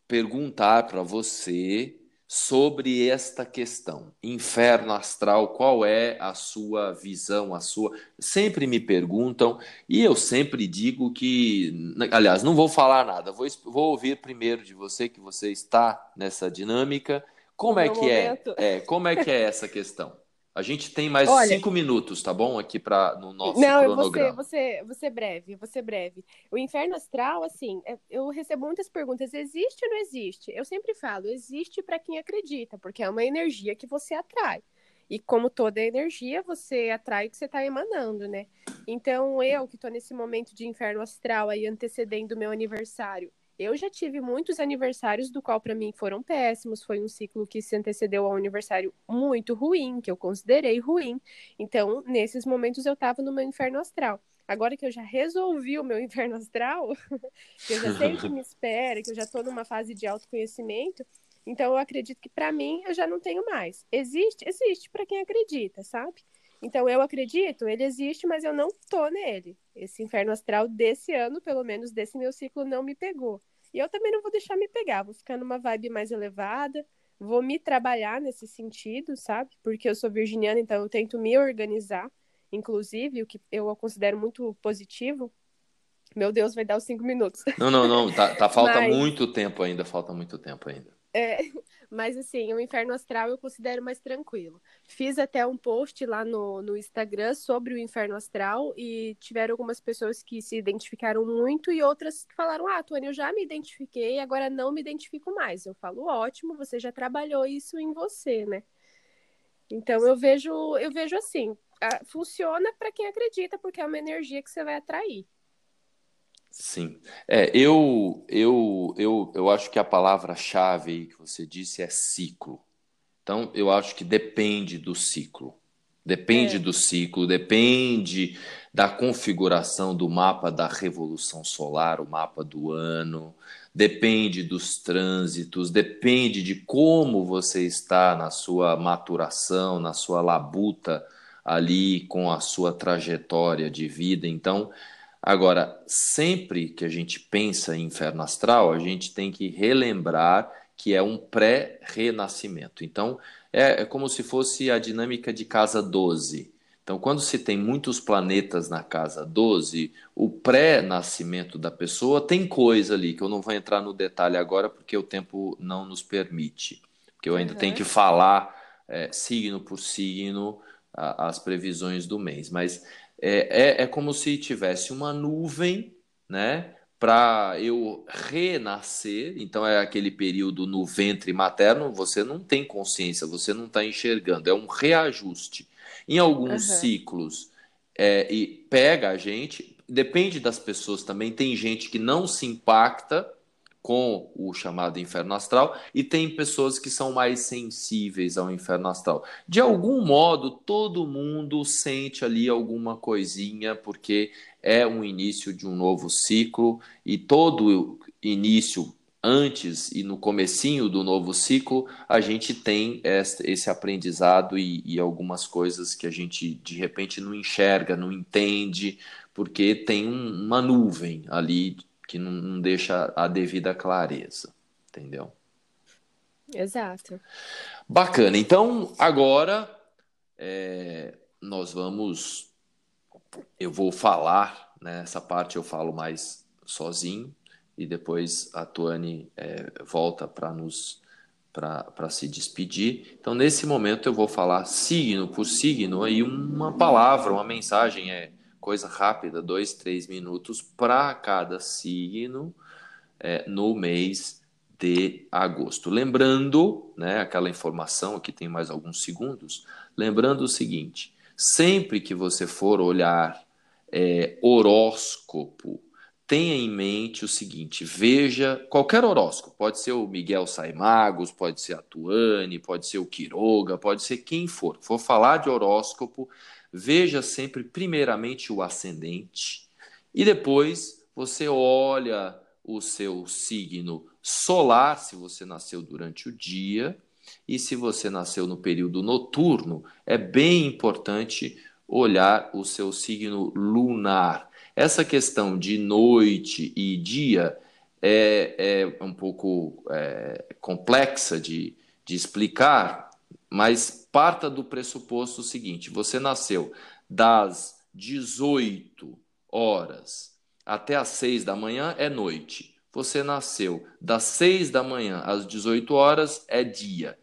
perguntar para você sobre esta questão. Inferno astral, qual é a sua visão, a sua. Sempre me perguntam e eu sempre digo que, aliás, não vou falar nada, vou, vou ouvir primeiro de você que você está nessa dinâmica. Como é que é? é? Como é que é essa questão? A gente tem mais Olha, cinco minutos, tá bom? Aqui para no nosso não, cronograma. Não, você, você breve, você breve. O inferno astral, assim, é, eu recebo muitas perguntas: existe ou não existe? Eu sempre falo, existe para quem acredita, porque é uma energia que você atrai. E como toda energia, você atrai o que você está emanando, né? Então, eu que estou nesse momento de inferno astral aí antecedendo o meu aniversário, eu já tive muitos aniversários do qual para mim foram péssimos, foi um ciclo que se antecedeu ao aniversário muito ruim, que eu considerei ruim. Então, nesses momentos eu estava no meu inferno astral. Agora que eu já resolvi o meu *laughs* inferno astral, *laughs* que eu já sei o que me espera, que eu já estou numa fase de autoconhecimento, então eu acredito que para mim eu já não tenho mais. Existe, existe para quem acredita, sabe? Então eu acredito, ele existe, mas eu não tô nele. Esse inferno astral desse ano, pelo menos desse meu ciclo, não me pegou. E eu também não vou deixar me pegar, vou ficar numa vibe mais elevada, vou me trabalhar nesse sentido, sabe? Porque eu sou virginiana, então eu tento me organizar, inclusive, o que eu considero muito positivo. Meu Deus, vai dar os cinco minutos. Não, não, não, tá, tá falta *laughs* Mas... muito tempo ainda, falta muito tempo ainda. É, *laughs* mas assim, o inferno astral eu considero mais tranquilo. Fiz até um post lá no, no Instagram sobre o inferno astral e tiveram algumas pessoas que se identificaram muito e outras que falaram: Ah, Tony, eu já me identifiquei, agora não me identifico mais. Eu falo, ótimo, você já trabalhou isso em você, né? Então eu vejo, eu vejo assim, funciona para quem acredita, porque é uma energia que você vai atrair. Sim. É, eu, eu, eu, eu acho que a palavra-chave que você disse é ciclo. Então, eu acho que depende do ciclo. Depende é. do ciclo, depende da configuração do mapa da revolução solar, o mapa do ano, depende dos trânsitos, depende de como você está na sua maturação, na sua labuta ali com a sua trajetória de vida. Então, Agora, sempre que a gente pensa em inferno astral, a gente tem que relembrar que é um pré-renascimento. Então, é, é, como se fosse a dinâmica de casa 12. Então, quando se tem muitos planetas na casa 12, o pré-nascimento da pessoa tem coisa ali, que eu não vou entrar no detalhe agora, porque o tempo não nos permite. Porque eu ainda uhum. tenho que falar é, signo por signo a, as previsões do mês. Mas é, é, é como se tivesse uma nuvem, né? Para eu renascer, então é aquele período no ventre materno, você não tem consciência, você não está enxergando, é um reajuste. Em alguns uhum. ciclos, é, e pega a gente, depende das pessoas também, tem gente que não se impacta com o chamado inferno astral e tem pessoas que são mais sensíveis ao inferno astral. De algum modo, todo mundo sente ali alguma coisinha, porque é um início de um novo ciclo e todo início antes e no comecinho do novo ciclo, a gente tem esse aprendizado e, e algumas coisas que a gente de repente não enxerga, não entende, porque tem um, uma nuvem ali que não, não deixa a devida clareza, entendeu? Exato. Bacana. Então, agora é, nós vamos. Eu vou falar, né? Essa parte eu falo mais sozinho e depois a Tuane é, volta para nos para se despedir. Então, nesse momento, eu vou falar signo por signo aí uma palavra, uma mensagem é coisa rápida, dois, três minutos para cada signo é, no mês de agosto. Lembrando, né, aquela informação aqui tem mais alguns segundos, lembrando o seguinte: sempre que você for olhar é, horóscopo, tenha em mente o seguinte: veja qualquer horóscopo, pode ser o Miguel Saimagos, pode ser a Tuane, pode ser o Quiroga, pode ser quem for. For falar de horóscopo, veja sempre primeiramente o ascendente e depois você olha o seu signo solar, se você nasceu durante o dia, e se você nasceu no período noturno, é bem importante olhar o seu signo lunar. Essa questão de noite e dia é, é um pouco é, complexa de, de explicar, mas parta do pressuposto seguinte: você nasceu das 18 horas até as 6 da manhã é noite. Você nasceu das 6 da manhã às 18 horas é dia.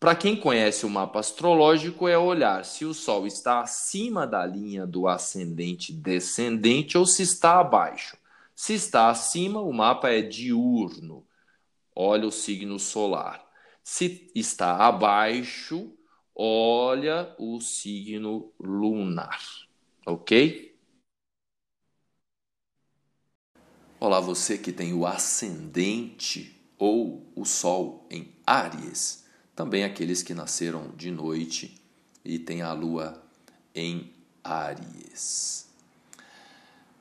Para quem conhece o mapa astrológico, é olhar se o Sol está acima da linha do ascendente descendente ou se está abaixo. Se está acima, o mapa é diurno. Olha o signo solar. Se está abaixo, olha o signo lunar, ok? Olá, você que tem o ascendente ou o Sol em Áries, também aqueles que nasceram de noite e têm a Lua em Áries.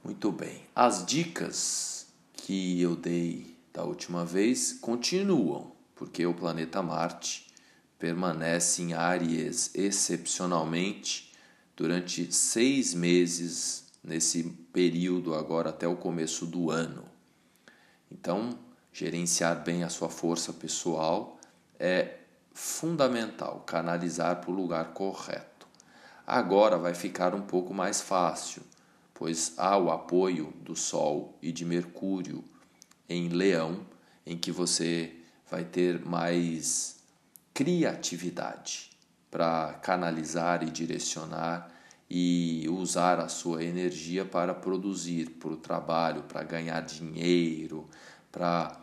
Muito bem, as dicas que eu dei da última vez continuam porque o planeta Marte permanece em Áries excepcionalmente durante seis meses nesse período agora até o começo do ano. Então, gerenciar bem a sua força pessoal é fundamental, canalizar para o lugar correto. Agora vai ficar um pouco mais fácil, pois há o apoio do Sol e de Mercúrio em Leão, em que você vai ter mais criatividade para canalizar e direcionar e usar a sua energia para produzir, para o trabalho, para ganhar dinheiro, para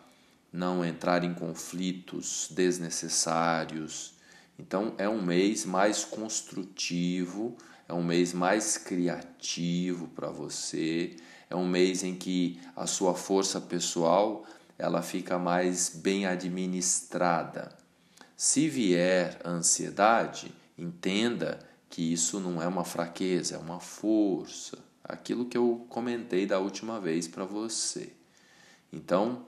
não entrar em conflitos desnecessários. Então é um mês mais construtivo, é um mês mais criativo para você, é um mês em que a sua força pessoal ela fica mais bem administrada. Se vier ansiedade, entenda que isso não é uma fraqueza, é uma força. Aquilo que eu comentei da última vez para você. Então,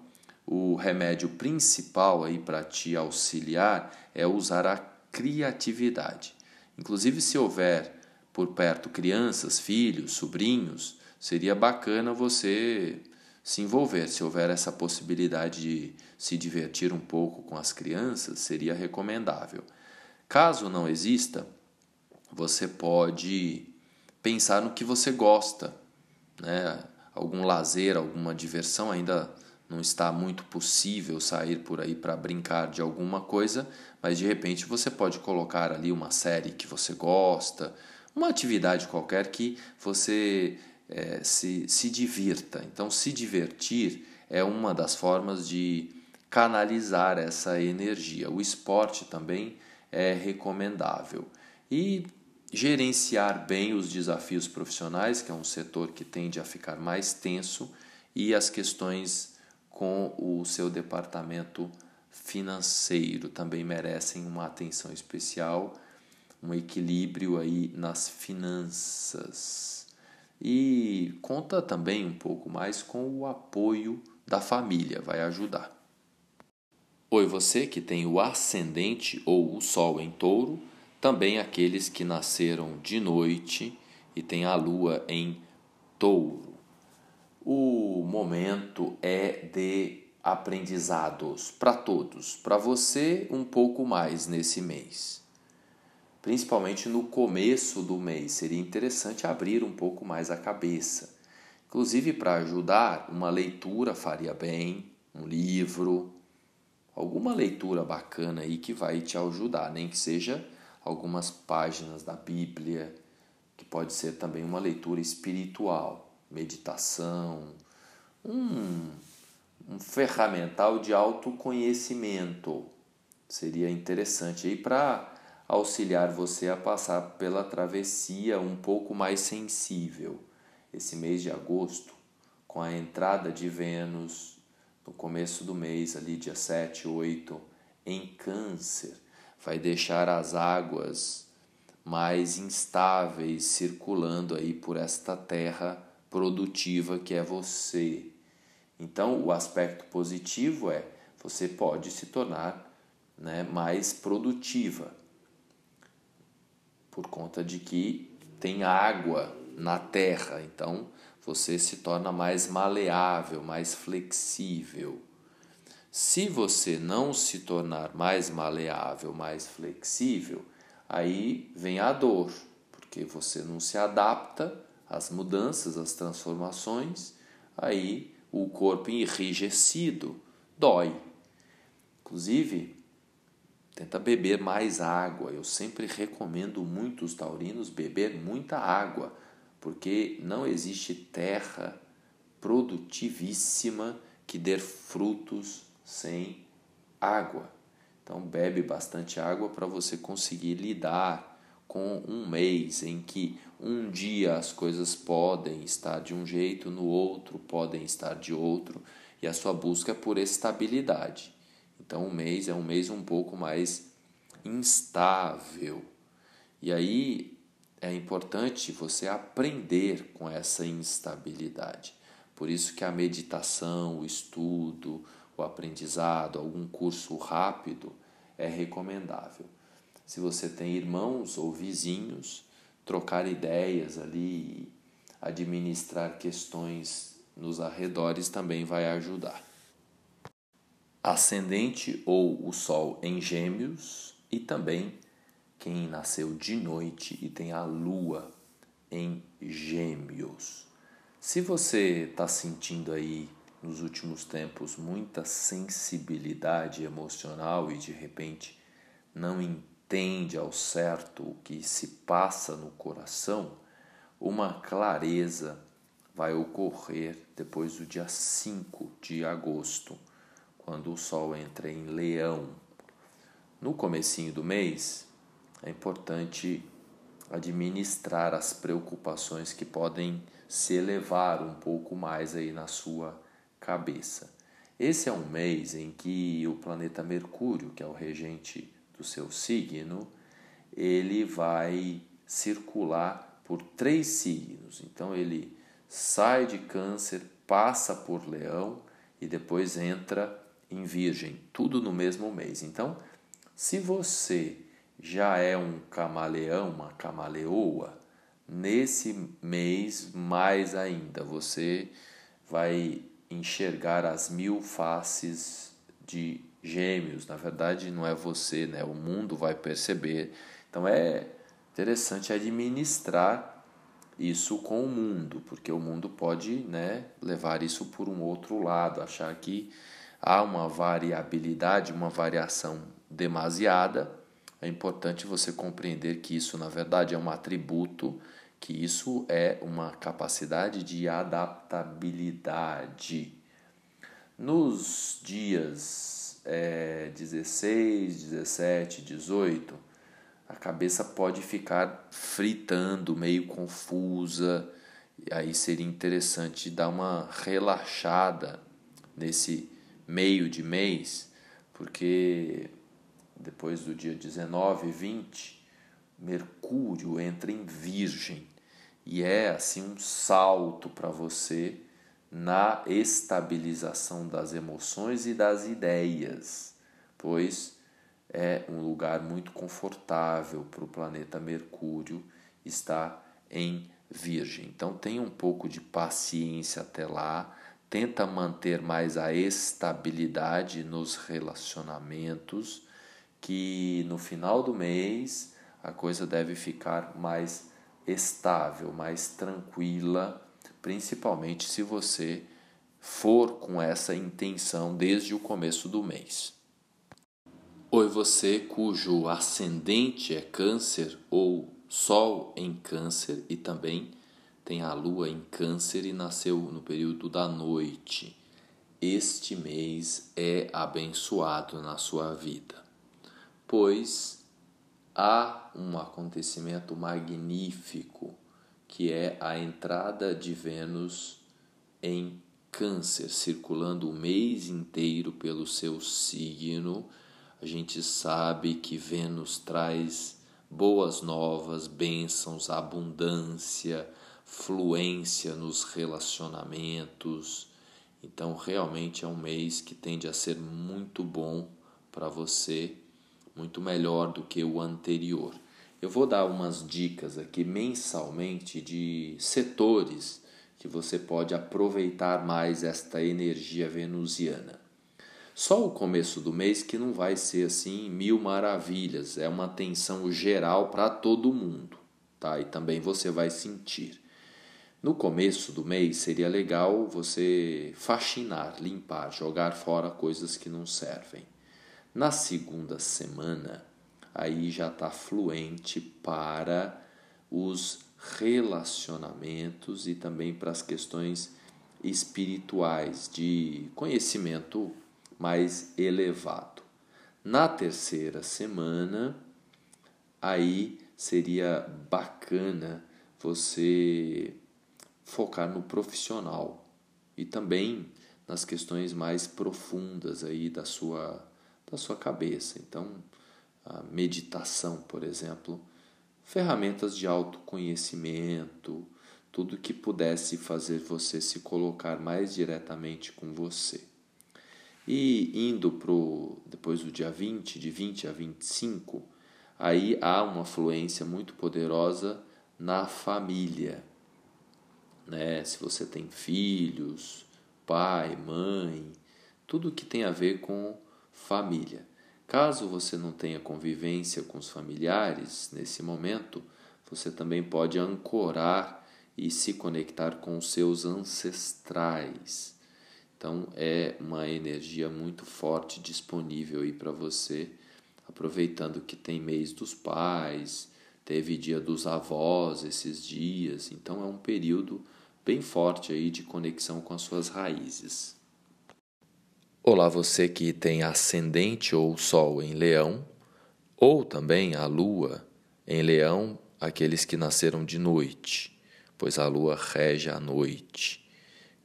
o remédio principal aí para te auxiliar é usar a criatividade. Inclusive, se houver por perto crianças, filhos, sobrinhos, seria bacana você se envolver. Se houver essa possibilidade de se divertir um pouco com as crianças, seria recomendável. Caso não exista, você pode pensar no que você gosta, né? Algum lazer, alguma diversão ainda não está muito possível sair por aí para brincar de alguma coisa, mas de repente você pode colocar ali uma série que você gosta, uma atividade qualquer que você é, se, se divirta. Então, se divertir é uma das formas de canalizar essa energia. O esporte também é recomendável. E gerenciar bem os desafios profissionais, que é um setor que tende a ficar mais tenso, e as questões com o seu departamento financeiro também merecem uma atenção especial, um equilíbrio aí nas finanças. E conta também um pouco mais com o apoio da família, vai ajudar. Oi, você que tem o ascendente ou o sol em touro, também aqueles que nasceram de noite e têm a lua em touro. O momento é de aprendizados para todos, para você um pouco mais nesse mês. Principalmente no começo do mês, seria interessante abrir um pouco mais a cabeça. Inclusive para ajudar, uma leitura faria bem, um livro, alguma leitura bacana aí que vai te ajudar, nem que seja algumas páginas da Bíblia, que pode ser também uma leitura espiritual, meditação, um, um ferramental de autoconhecimento. Seria interessante aí para auxiliar você a passar pela travessia um pouco mais sensível. Esse mês de agosto, com a entrada de Vênus no começo do mês, ali dia 7, 8, em Câncer, vai deixar as águas mais instáveis circulando aí por esta terra produtiva que é você. Então, o aspecto positivo é você pode se tornar né, mais produtiva por conta de que tem água na terra. Então, você se torna mais maleável, mais flexível. Se você não se tornar mais maleável, mais flexível, aí vem a dor, porque você não se adapta às mudanças, às transformações, aí o corpo enrijecido dói. Inclusive, tenta beber mais água. Eu sempre recomendo muito os taurinos beber muita água, porque não existe terra produtivíssima que dê frutos sem água. Então, bebe bastante água para você conseguir lidar com um mês em que um dia as coisas podem estar de um jeito, no outro podem estar de outro, e a sua busca é por estabilidade. Então, um mês é um mês um pouco mais instável. E aí é importante você aprender com essa instabilidade. Por isso que a meditação, o estudo, o aprendizado, algum curso rápido é recomendável. Se você tem irmãos ou vizinhos, trocar ideias ali, administrar questões nos arredores também vai ajudar. Ascendente ou o Sol em Gêmeos e também quem nasceu de noite e tem a Lua em Gêmeos. Se você está sentindo aí nos últimos tempos muita sensibilidade emocional e de repente não entende ao certo o que se passa no coração, uma clareza vai ocorrer depois do dia 5 de agosto, quando o sol entra em Leão. No comecinho do mês, é importante administrar as preocupações que podem se elevar um pouco mais aí na sua cabeça. Esse é um mês em que o planeta Mercúrio, que é o regente do seu signo, ele vai circular por três signos. Então ele sai de Câncer, passa por Leão e depois entra em Virgem, tudo no mesmo mês. Então, se você já é um camaleão, uma camaleoa, nesse mês mais ainda você vai enxergar as mil faces de gêmeos. Na verdade, não é você, né? O mundo vai perceber. Então é interessante administrar isso com o mundo, porque o mundo pode, né, levar isso por um outro lado, achar que há uma variabilidade, uma variação demasiada. É importante você compreender que isso, na verdade, é um atributo que isso é uma capacidade de adaptabilidade. Nos dias é, 16, 17, 18, a cabeça pode ficar fritando, meio confusa, aí seria interessante dar uma relaxada nesse meio de mês, porque depois do dia 19 e 20, Mercúrio entra em Virgem e é assim um salto para você na estabilização das emoções e das ideias, pois é um lugar muito confortável para o planeta Mercúrio estar em Virgem. Então tenha um pouco de paciência até lá, tenta manter mais a estabilidade nos relacionamentos, que no final do mês a coisa deve ficar mais estável, mais tranquila, principalmente se você for com essa intenção desde o começo do mês. Oi, você cujo ascendente é Câncer ou Sol em Câncer e também tem a Lua em Câncer e nasceu no período da noite. Este mês é abençoado na sua vida, pois há um acontecimento magnífico que é a entrada de Vênus em Câncer, circulando o mês inteiro pelo seu signo. A gente sabe que Vênus traz boas novas, bênçãos, abundância, fluência nos relacionamentos. Então, realmente é um mês que tende a ser muito bom para você muito melhor do que o anterior. Eu vou dar umas dicas aqui mensalmente de setores que você pode aproveitar mais esta energia venusiana. Só o começo do mês que não vai ser assim mil maravilhas, é uma tensão geral para todo mundo, tá? E também você vai sentir. No começo do mês seria legal você faxinar, limpar, jogar fora coisas que não servem. Na segunda semana, aí já está fluente para os relacionamentos e também para as questões espirituais de conhecimento mais elevado. Na terceira semana, aí seria bacana você focar no profissional e também nas questões mais profundas aí da sua da sua cabeça. Então, a meditação, por exemplo, ferramentas de autoconhecimento, tudo que pudesse fazer você se colocar mais diretamente com você. E indo pro depois do dia 20, de 20 a 25, aí há uma fluência muito poderosa na família. Né? Se você tem filhos, pai, mãe, tudo que tem a ver com família. Caso você não tenha convivência com os familiares nesse momento, você também pode ancorar e se conectar com os seus ancestrais. Então é uma energia muito forte disponível aí para você, aproveitando que tem mês dos pais, teve dia dos avós esses dias, então é um período bem forte aí de conexão com as suas raízes. Olá, você que tem ascendente ou sol em Leão, ou também a lua em Leão, aqueles que nasceram de noite, pois a lua rege a noite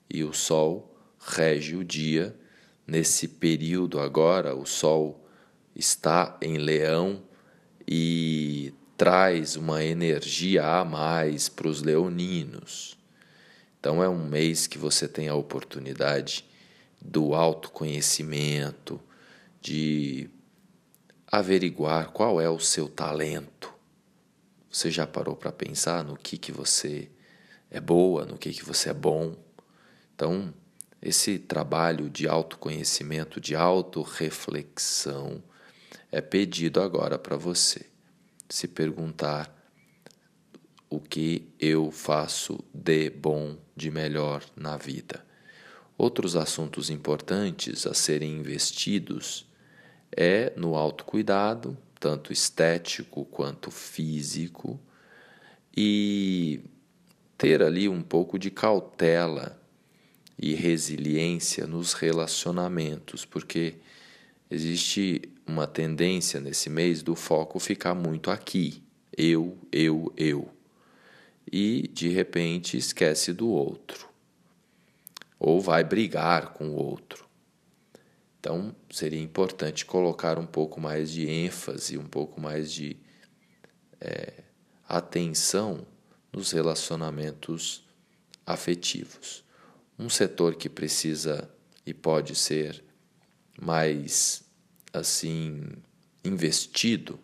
e o sol rege o dia. Nesse período agora, o sol está em Leão e traz uma energia a mais para os leoninos. Então é um mês que você tem a oportunidade do autoconhecimento, de averiguar qual é o seu talento. Você já parou para pensar no que que você é boa, no que que você é bom? Então, esse trabalho de autoconhecimento, de autorreflexão é pedido agora para você. Se perguntar o que eu faço de bom, de melhor na vida. Outros assuntos importantes a serem investidos é no autocuidado, tanto estético quanto físico, e ter ali um pouco de cautela e resiliência nos relacionamentos, porque existe uma tendência nesse mês do foco ficar muito aqui, eu, eu, eu e de repente esquece do outro, ou vai brigar com o outro. Então seria importante colocar um pouco mais de ênfase, um pouco mais de é, atenção nos relacionamentos afetivos. Um setor que precisa e pode ser mais assim investido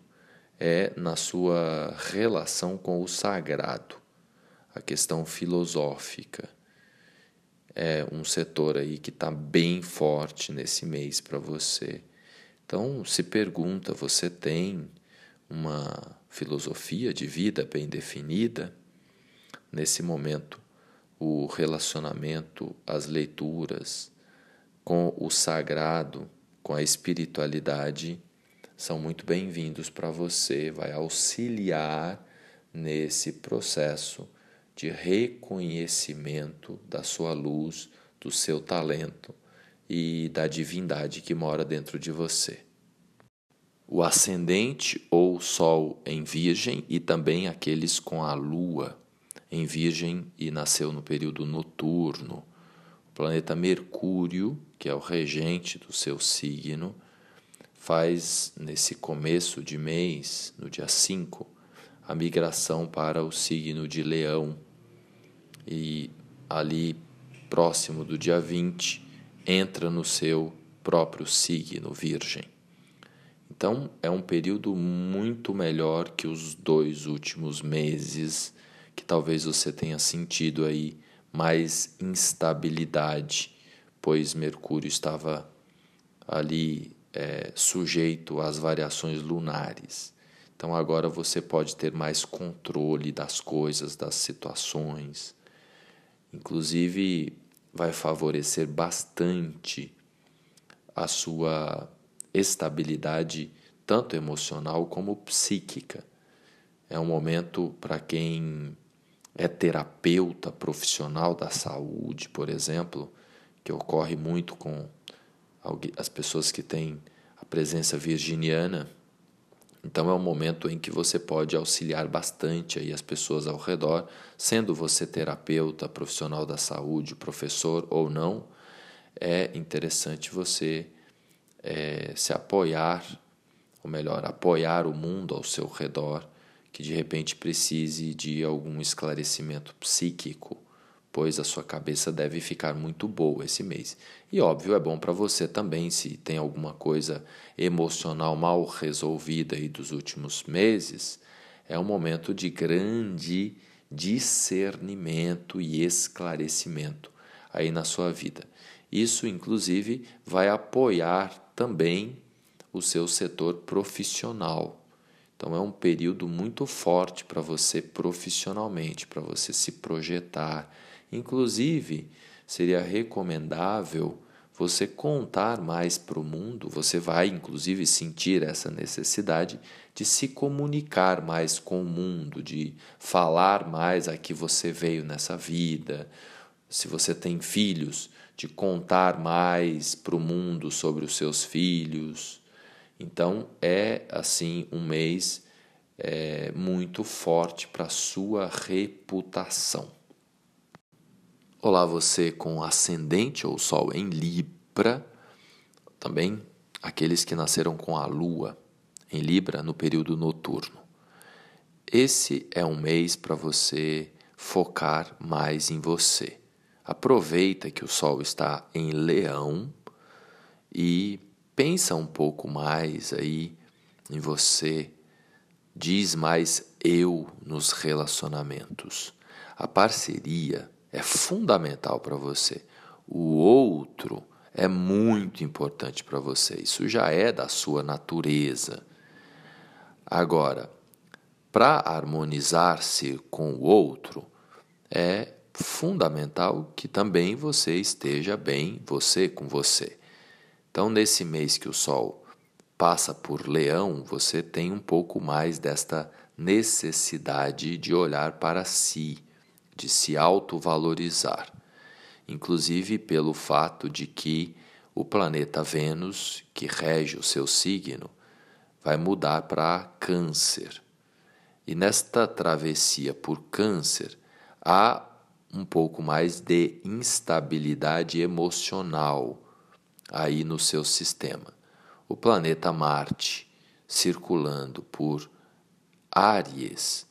é na sua relação com o sagrado a questão filosófica. É um setor aí que está bem forte nesse mês para você. Então, se pergunta: você tem uma filosofia de vida bem definida? Nesse momento, o relacionamento, as leituras com o sagrado, com a espiritualidade, são muito bem-vindos para você, vai auxiliar nesse processo de reconhecimento da sua luz, do seu talento e da divindade que mora dentro de você. O ascendente ou Sol em Virgem e também aqueles com a Lua em Virgem e nasceu no período noturno. O planeta Mercúrio, que é o regente do seu signo, faz nesse começo de mês, no dia 5, a migração para o signo de Leão e ali próximo do dia 20 entra no seu próprio signo Virgem. Então é um período muito melhor que os dois últimos meses que talvez você tenha sentido aí mais instabilidade, pois Mercúrio estava ali é, sujeito às variações lunares. Então agora você pode ter mais controle das coisas, das situações. Inclusive, vai favorecer bastante a sua estabilidade, tanto emocional como psíquica. É um momento para quem é terapeuta profissional da saúde, por exemplo, que ocorre muito com as pessoas que têm a presença virginiana então é um momento em que você pode auxiliar bastante aí as pessoas ao redor, sendo você terapeuta, profissional da saúde, professor ou não, é interessante você é, se apoiar, ou melhor, apoiar o mundo ao seu redor que de repente precise de algum esclarecimento psíquico pois a sua cabeça deve ficar muito boa esse mês. E óbvio, é bom para você também se tem alguma coisa emocional mal resolvida aí dos últimos meses, é um momento de grande discernimento e esclarecimento aí na sua vida. Isso inclusive vai apoiar também o seu setor profissional. Então é um período muito forte para você profissionalmente, para você se projetar, Inclusive, seria recomendável você contar mais para o mundo, você vai inclusive sentir essa necessidade de se comunicar mais com o mundo, de falar mais a que você veio nessa vida. Se você tem filhos, de contar mais para o mundo sobre os seus filhos. Então é assim um mês é, muito forte para a sua reputação. Olá, você com ascendente ou sol em Libra, também aqueles que nasceram com a lua em Libra no período noturno. Esse é um mês para você focar mais em você. Aproveita que o sol está em Leão e pensa um pouco mais aí em você. Diz mais eu nos relacionamentos. A parceria é fundamental para você. O outro é muito importante para você. Isso já é da sua natureza. Agora, para harmonizar-se com o outro, é fundamental que também você esteja bem, você com você. Então, nesse mês que o Sol passa por Leão, você tem um pouco mais desta necessidade de olhar para si de se autovalorizar, inclusive pelo fato de que o planeta Vênus, que rege o seu signo, vai mudar para Câncer. E nesta travessia por Câncer, há um pouco mais de instabilidade emocional aí no seu sistema. O planeta Marte circulando por Áries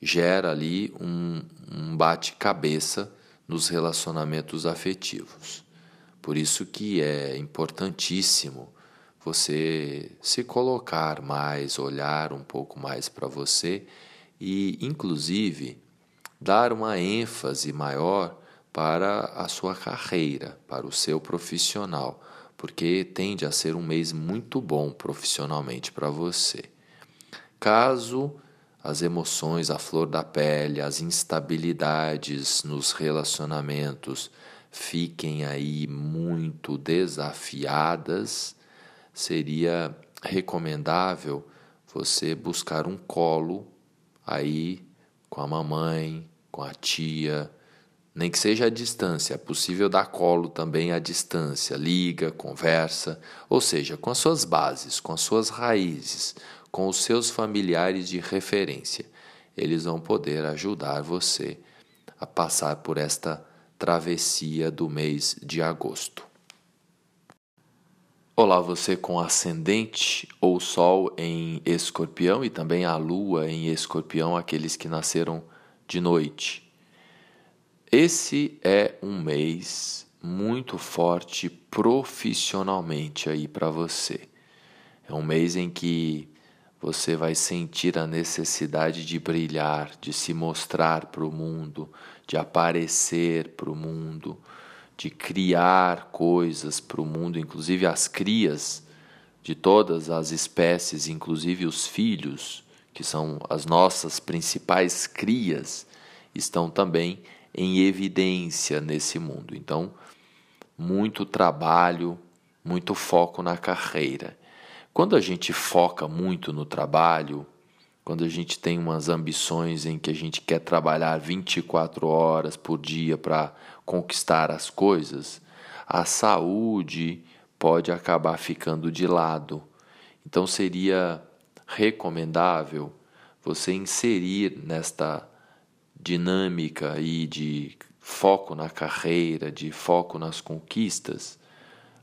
gera ali um, um bate-cabeça nos relacionamentos afetivos. Por isso que é importantíssimo você se colocar mais, olhar um pouco mais para você e, inclusive, dar uma ênfase maior para a sua carreira, para o seu profissional, porque tende a ser um mês muito bom profissionalmente para você. Caso as emoções à flor da pele, as instabilidades nos relacionamentos fiquem aí muito desafiadas, seria recomendável você buscar um colo aí com a mamãe, com a tia, nem que seja à distância, é possível dar colo também à distância, liga, conversa, ou seja, com as suas bases, com as suas raízes, com os seus familiares de referência. Eles vão poder ajudar você a passar por esta travessia do mês de agosto. Olá, você com ascendente ou sol em escorpião e também a lua em escorpião, aqueles que nasceram de noite. Esse é um mês muito forte profissionalmente aí para você. É um mês em que você vai sentir a necessidade de brilhar, de se mostrar para o mundo, de aparecer para o mundo, de criar coisas para o mundo, inclusive as crias de todas as espécies, inclusive os filhos, que são as nossas principais crias, estão também em evidência nesse mundo. Então, muito trabalho, muito foco na carreira. Quando a gente foca muito no trabalho, quando a gente tem umas ambições em que a gente quer trabalhar 24 horas por dia para conquistar as coisas, a saúde pode acabar ficando de lado. Então seria recomendável você inserir nesta dinâmica aí de foco na carreira, de foco nas conquistas,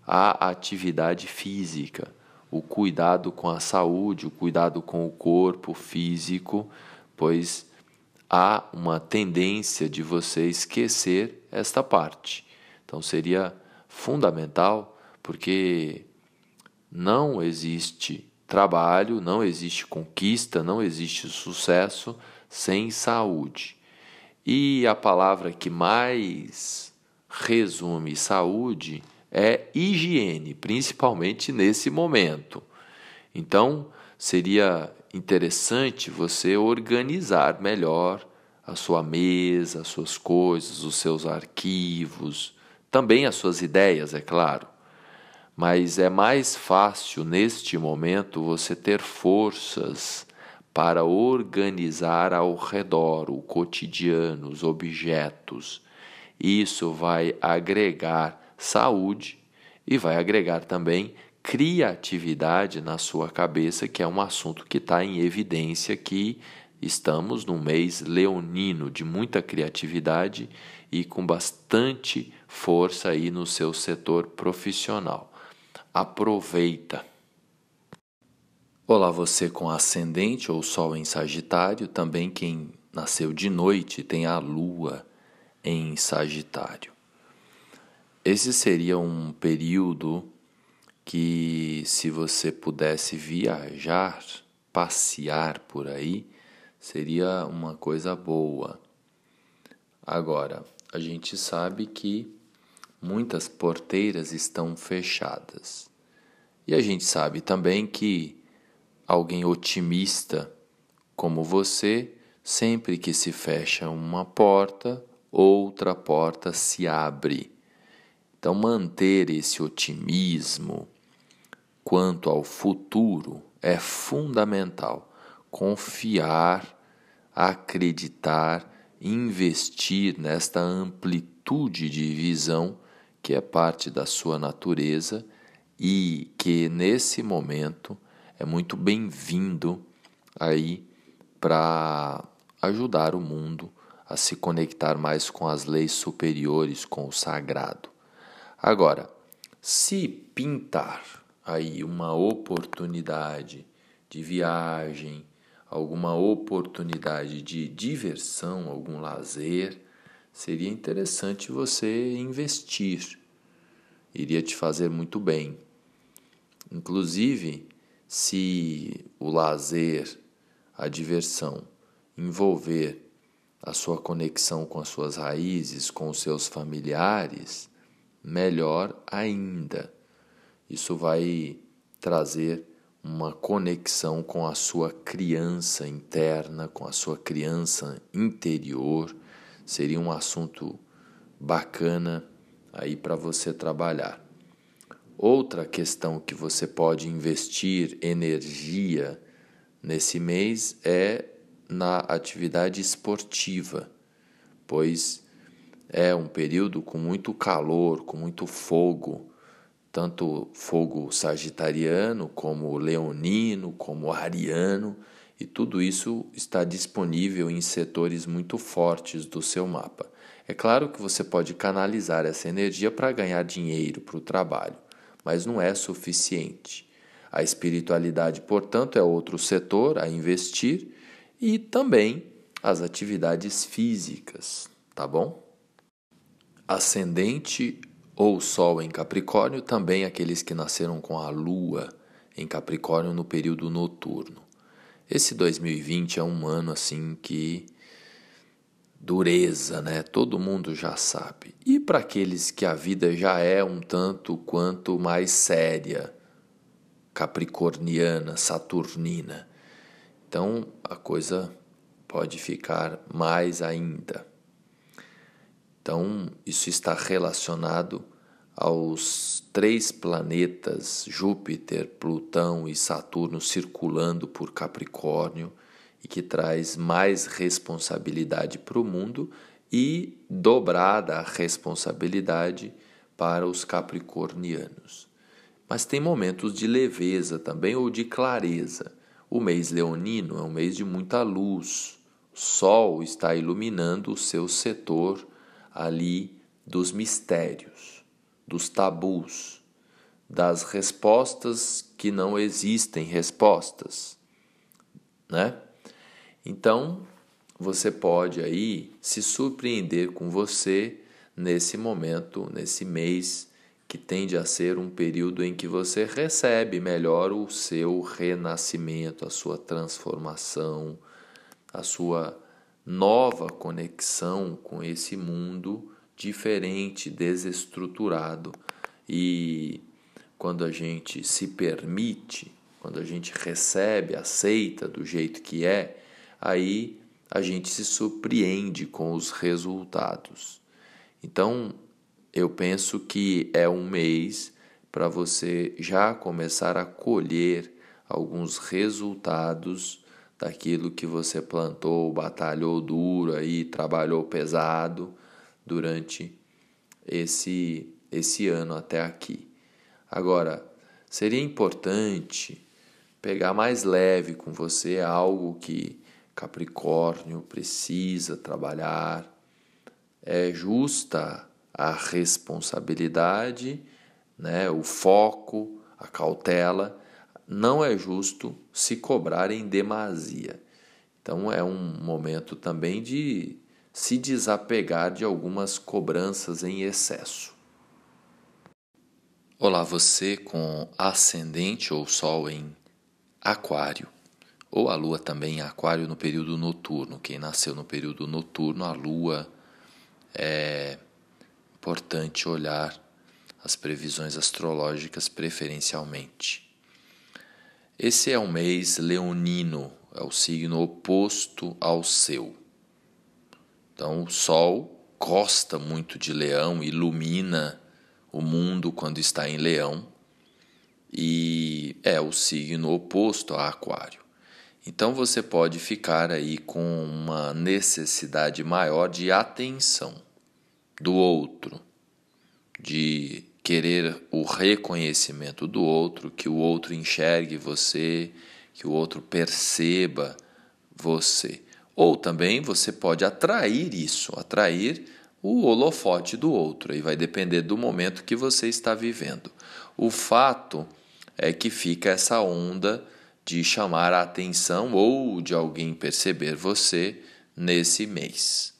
a atividade física o cuidado com a saúde, o cuidado com o corpo físico, pois há uma tendência de você esquecer esta parte. Então seria fundamental, porque não existe trabalho, não existe conquista, não existe sucesso sem saúde. E a palavra que mais resume saúde é higiene, principalmente nesse momento. Então, seria interessante você organizar melhor a sua mesa, as suas coisas, os seus arquivos, também as suas ideias, é claro. mas é mais fácil neste momento você ter forças para organizar ao redor o cotidiano, os objetos. Isso vai agregar saúde e vai agregar também criatividade na sua cabeça, que é um assunto que está em evidência que estamos num mês leonino de muita criatividade e com bastante força aí no seu setor profissional. Aproveita. Olá, você com ascendente ou sol em Sagitário, também quem nasceu de noite tem a lua em Sagitário. Esse seria um período que se você pudesse viajar, passear por aí, seria uma coisa boa. Agora, a gente sabe que muitas porteiras estão fechadas. E a gente sabe também que alguém otimista como você, sempre que se fecha uma porta, outra porta se abre. Então, manter esse otimismo, quanto ao futuro é fundamental. Confiar, acreditar, investir nesta amplitude de visão que é parte da sua natureza e que nesse momento é muito bem-vindo aí para ajudar o mundo a se conectar mais com as leis superiores, com o sagrado. Agora, se pintar aí uma oportunidade de viagem, alguma oportunidade de diversão, algum lazer, seria interessante você investir. Iria te fazer muito bem. Inclusive, se o lazer, a diversão envolver a sua conexão com as suas raízes, com os seus familiares, melhor ainda isso vai trazer uma conexão com a sua criança interna, com a sua criança interior. Seria um assunto bacana aí para você trabalhar. Outra questão que você pode investir energia nesse mês é na atividade esportiva, pois é um período com muito calor, com muito fogo tanto fogo sagitariano, como leonino, como ariano, e tudo isso está disponível em setores muito fortes do seu mapa. É claro que você pode canalizar essa energia para ganhar dinheiro para o trabalho, mas não é suficiente. A espiritualidade, portanto, é outro setor a investir e também as atividades físicas, tá bom? Ascendente ou Sol em Capricórnio, também aqueles que nasceram com a Lua em Capricórnio no período noturno. Esse 2020 é um ano assim que dureza, né? Todo mundo já sabe. E para aqueles que a vida já é um tanto quanto mais séria, capricorniana, saturnina. Então a coisa pode ficar mais ainda. Então, isso está relacionado aos três planetas, Júpiter, Plutão e Saturno, circulando por Capricórnio e que traz mais responsabilidade para o mundo e dobrada a responsabilidade para os capricornianos. Mas tem momentos de leveza também ou de clareza. O mês leonino é um mês de muita luz. O sol está iluminando o seu setor ali dos mistérios, dos tabus, das respostas que não existem respostas, né? Então, você pode aí se surpreender com você nesse momento, nesse mês que tende a ser um período em que você recebe melhor o seu renascimento, a sua transformação, a sua nova conexão com esse mundo diferente, desestruturado. E quando a gente se permite, quando a gente recebe, aceita do jeito que é, aí a gente se surpreende com os resultados. Então, eu penso que é um mês para você já começar a colher alguns resultados daquilo que você plantou, batalhou duro aí, trabalhou pesado durante esse esse ano até aqui. Agora, seria importante pegar mais leve com você algo que Capricórnio precisa trabalhar. É justa a responsabilidade, né, o foco, a cautela. Não é justo se cobrar em demasia. Então é um momento também de se desapegar de algumas cobranças em excesso. Olá, você com ascendente ou sol em Aquário, ou a lua também em Aquário no período noturno. Quem nasceu no período noturno, a lua é importante olhar as previsões astrológicas preferencialmente. Esse é um mês leonino, é o signo oposto ao seu. Então, o Sol gosta muito de Leão, ilumina o mundo quando está em Leão e é o signo oposto a Aquário. Então você pode ficar aí com uma necessidade maior de atenção do outro, de querer o reconhecimento do outro, que o outro enxergue você, que o outro perceba você. Ou também você pode atrair isso, atrair o holofote do outro, e vai depender do momento que você está vivendo. O fato é que fica essa onda de chamar a atenção ou de alguém perceber você nesse mês.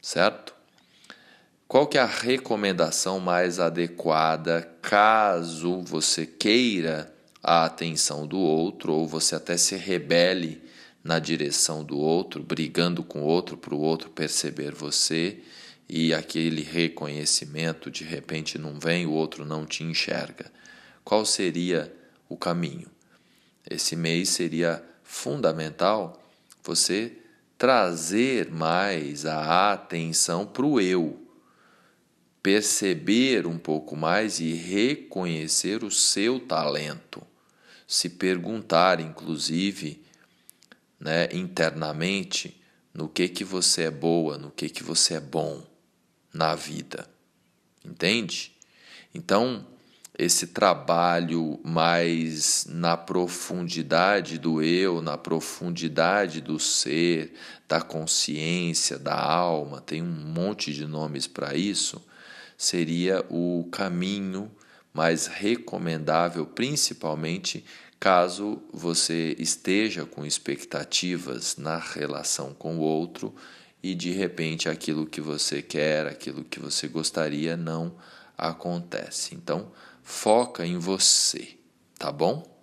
Certo? Qual que é a recomendação mais adequada caso você queira a atenção do outro ou você até se rebele na direção do outro, brigando com o outro para o outro perceber você e aquele reconhecimento de repente não vem, o outro não te enxerga. Qual seria o caminho? Esse mês seria fundamental você trazer mais a atenção para o eu, perceber um pouco mais e reconhecer o seu talento, se perguntar, inclusive, né, internamente, no que que você é boa, no que que você é bom na vida. Entende? Então, esse trabalho mais na profundidade do eu, na profundidade do ser, da consciência, da alma, tem um monte de nomes para isso, seria o caminho mais recomendável, principalmente caso você esteja com expectativas na relação com o outro e de repente aquilo que você quer, aquilo que você gostaria não acontece. Então, foca em você, tá bom?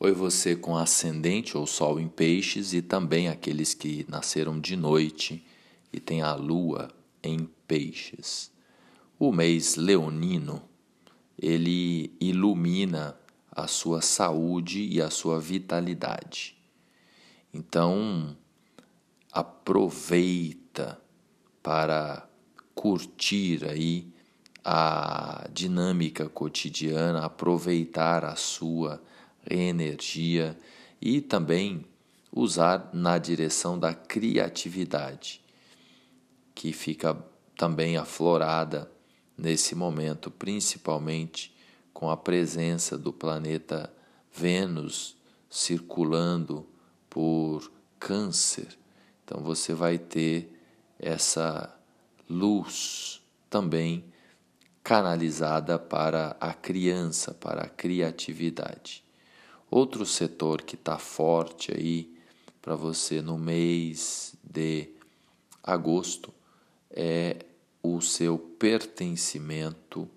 Oi, você com ascendente ou sol em peixes e também aqueles que nasceram de noite e têm a lua em peixes. O mês leonino, ele ilumina a sua saúde e a sua vitalidade. Então, aproveita para curtir aí a dinâmica cotidiana, aproveitar a sua energia e também usar na direção da criatividade, que fica também aflorada nesse momento, principalmente com a presença do planeta Vênus circulando por Câncer então você vai ter essa luz também canalizada para a criança, para a criatividade. Outro setor que está forte aí para você no mês de agosto é o seu pertencimento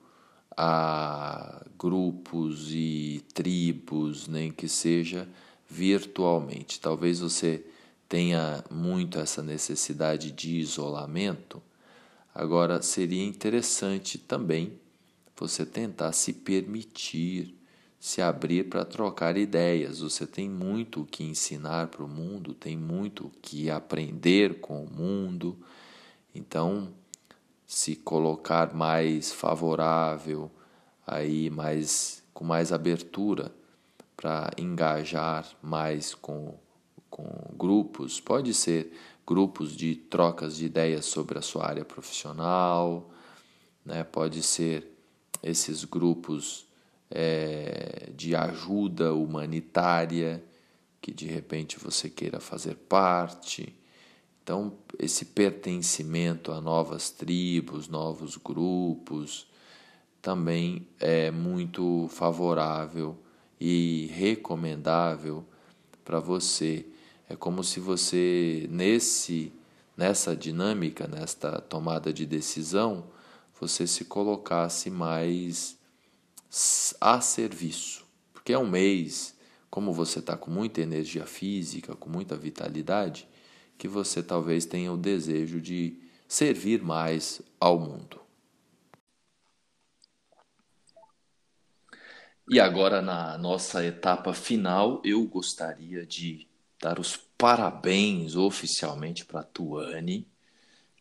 a grupos e tribos, nem que seja virtualmente. Talvez você tenha muito essa necessidade de isolamento, agora seria interessante também você tentar se permitir, se abrir para trocar ideias. Você tem muito o que ensinar para o mundo, tem muito o que aprender com o mundo. Então, se colocar mais favorável aí mais com mais abertura para engajar mais com, com grupos, pode ser grupos de trocas de ideias sobre a sua área profissional, né? pode ser esses grupos é, de ajuda humanitária que de repente você queira fazer parte. Então, esse pertencimento a novas tribos, novos grupos, também é muito favorável e recomendável para você. É como se você nesse nessa dinâmica, nesta tomada de decisão, você se colocasse mais a serviço. Porque é um mês, como você está com muita energia física, com muita vitalidade, que você talvez tenha o desejo de servir mais ao mundo. E agora, na nossa etapa final, eu gostaria de dar os parabéns oficialmente para a Tuane.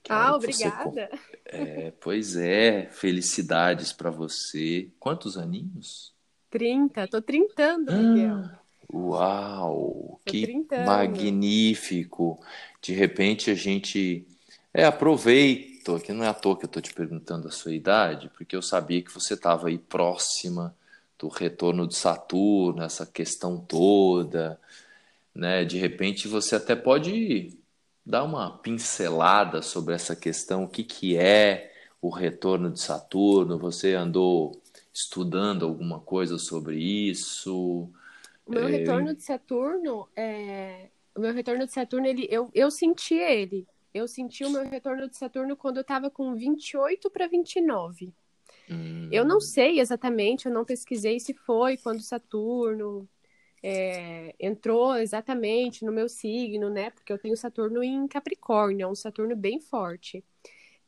Ah, obrigada. Você... *laughs* É, pois é, felicidades para você. Quantos aninhos? 30, tô trintando, Miguel. Ah, uau, tô que trintando. magnífico. De repente a gente é, aproveito, que não é à toa que eu tô te perguntando a sua idade, porque eu sabia que você estava aí próxima do retorno de Saturno, essa questão toda, né? De repente você até pode dar uma pincelada sobre essa questão, o que, que é o retorno de Saturno? Você andou estudando alguma coisa sobre isso? O meu é... retorno de Saturno, é... o meu retorno de Saturno, ele, eu, eu senti ele. Eu senti o meu retorno de Saturno quando eu estava com 28 para 29. Hum. Eu não sei exatamente, eu não pesquisei se foi quando Saturno é, entrou exatamente no meu signo, né? Porque eu tenho Saturno em Capricórnio, é um Saturno bem forte.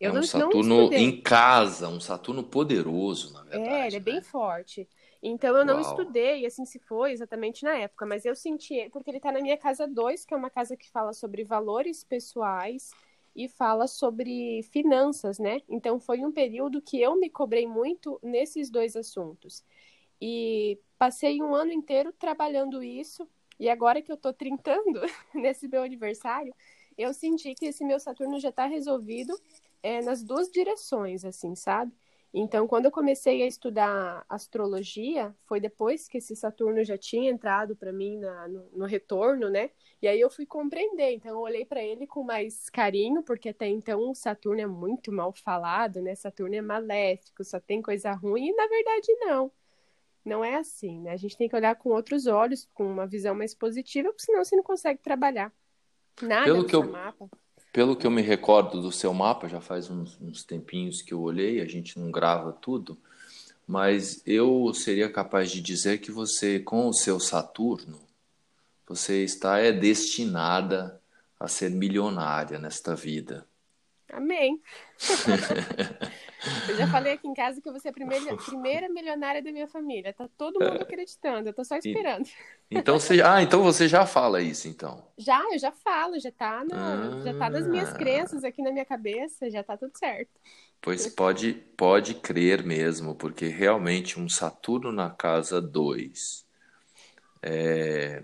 Eu é um não, Saturno não em casa, um Saturno poderoso, na verdade. É, ele é né? bem forte. Então eu não Uau. estudei, assim, se foi exatamente na época, mas eu senti, porque ele está na minha casa 2, que é uma casa que fala sobre valores pessoais e fala sobre finanças, né? Então foi um período que eu me cobrei muito nesses dois assuntos. E passei um ano inteiro trabalhando isso, e agora que eu tô trintando *laughs* nesse meu aniversário, eu senti que esse meu Saturno já está resolvido é, nas duas direções, assim, sabe? Então, quando eu comecei a estudar astrologia, foi depois que esse Saturno já tinha entrado para mim na, no, no, retorno, né? E aí eu fui compreender. Então, eu olhei para ele com mais carinho, porque até então o Saturno é muito mal falado, né? Saturno é maléfico, só tem coisa ruim, e na verdade não. Não é assim, né? A gente tem que olhar com outros olhos, com uma visão mais positiva, porque senão você não consegue trabalhar nada pelo que eu, mapa. Pelo que eu me recordo do seu mapa, já faz uns, uns tempinhos que eu olhei, a gente não grava tudo, mas eu seria capaz de dizer que você, com o seu Saturno, você está é destinada a ser milionária nesta vida. Amém. *laughs* eu já falei aqui em casa que você é a primeira, *laughs* primeira milionária da minha família. Tá todo mundo é. acreditando, eu tô só esperando. Então você, ah, então você já fala isso, então? Já, eu já falo, já tá, na, ah. já tá nas minhas crenças aqui na minha cabeça, já tá tudo certo. Pois pode, pode crer mesmo, porque realmente um Saturno na casa 2 é,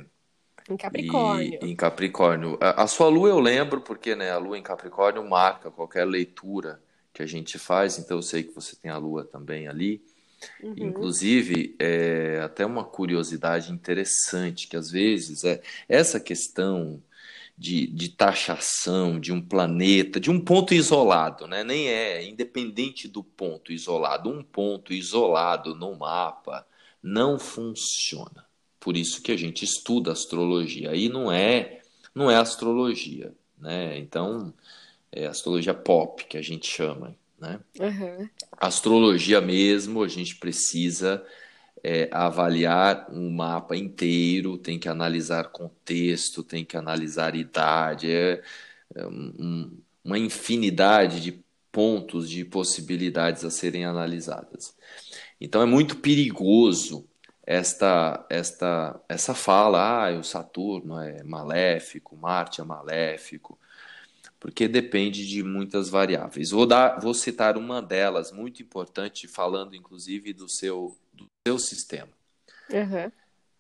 em Capricórnio. E, em Capricórnio. A, a, sua lua eu lembro, porque né, a lua em Capricórnio marca qualquer leitura que a gente faz, então eu sei que você tem a lua também ali. Uhum. Inclusive, é até uma curiosidade interessante, que às vezes é essa questão de, de taxação de um planeta, de um ponto isolado, né? nem é independente do ponto isolado. Um ponto isolado no mapa não funciona. Por isso que a gente estuda astrologia. Aí não é, não é astrologia, né? Então, é astrologia pop que a gente chama, né? Uhum. Astrologia mesmo, a gente precisa é, avaliar um mapa inteiro, tem que analisar contexto, tem que analisar idade, é, é um, uma infinidade de pontos, de possibilidades a serem analisadas. Então é muito perigoso esta esta essa fala, ah, o Saturno é maléfico, Marte é maléfico. Porque depende de muitas variáveis. Vou, dar, vou citar uma delas, muito importante, falando inclusive do seu, do seu sistema. Uhum.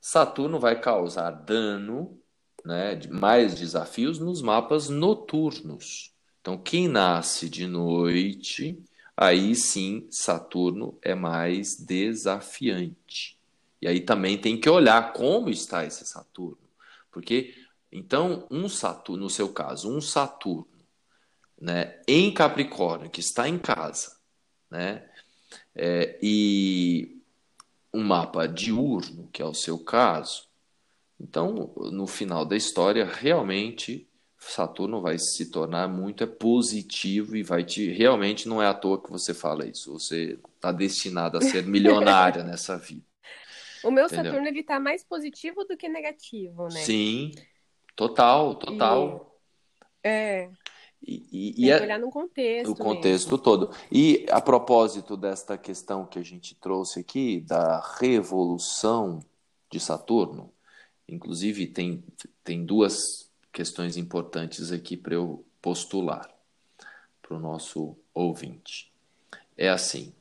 Saturno vai causar dano, né, de mais desafios nos mapas noturnos. Então, quem nasce de noite, aí sim Saturno é mais desafiante. E aí também tem que olhar como está esse Saturno. Porque, então, um Saturno, no seu caso, um Saturno né, em Capricórnio, que está em casa, né, é, e um mapa diurno, que é o seu caso, então, no final da história, realmente Saturno vai se tornar muito é positivo e vai te realmente não é à toa que você fala isso. Você está destinado a ser milionária *laughs* nessa vida. O meu Entendeu? Saturno ele tá mais positivo do que negativo, né? Sim, total, total. E, é. E, e, Tem e é, olhar no contexto. O contexto mesmo. todo. E a propósito desta questão que a gente trouxe aqui, da revolução de Saturno, inclusive tem, tem duas questões importantes aqui para eu postular para o nosso ouvinte. É assim.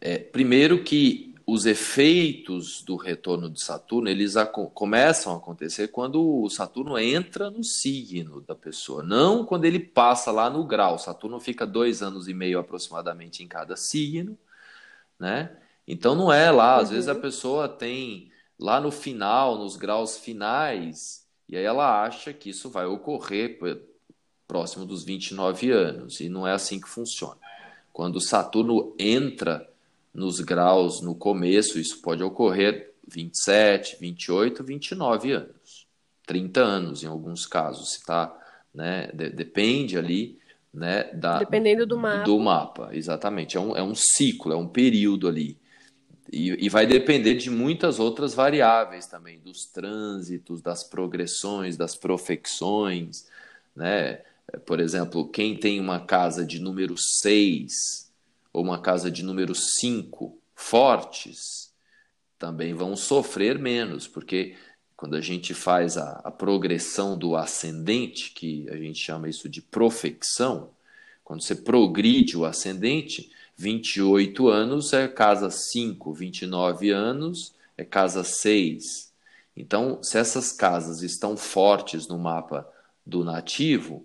É, primeiro que os efeitos do retorno de Saturno eles começam a acontecer quando o Saturno entra no signo da pessoa, não quando ele passa lá no grau. Saturno fica dois anos e meio aproximadamente em cada signo, né? Então não é lá. Às uhum. vezes a pessoa tem lá no final, nos graus finais, e aí ela acha que isso vai ocorrer próximo dos 29 anos, e não é assim que funciona. Quando Saturno entra nos graus no começo, isso pode ocorrer 27, 28, 29 anos, 30 anos em alguns casos, se tá, né, de, depende ali, né, da, dependendo do mapa. Do mapa, exatamente, é um, é um ciclo, é um período ali. E, e vai depender de muitas outras variáveis também, dos trânsitos, das progressões, das profecções, né? Por exemplo, quem tem uma casa de número 6, ou uma casa de número 5 fortes, também vão sofrer menos, porque quando a gente faz a, a, progressão do ascendente, que a gente chama isso de profecção, quando você progride o ascendente, 28 anos é casa 5, 29 anos é casa 6. Então, se essas casas estão fortes no mapa do nativo,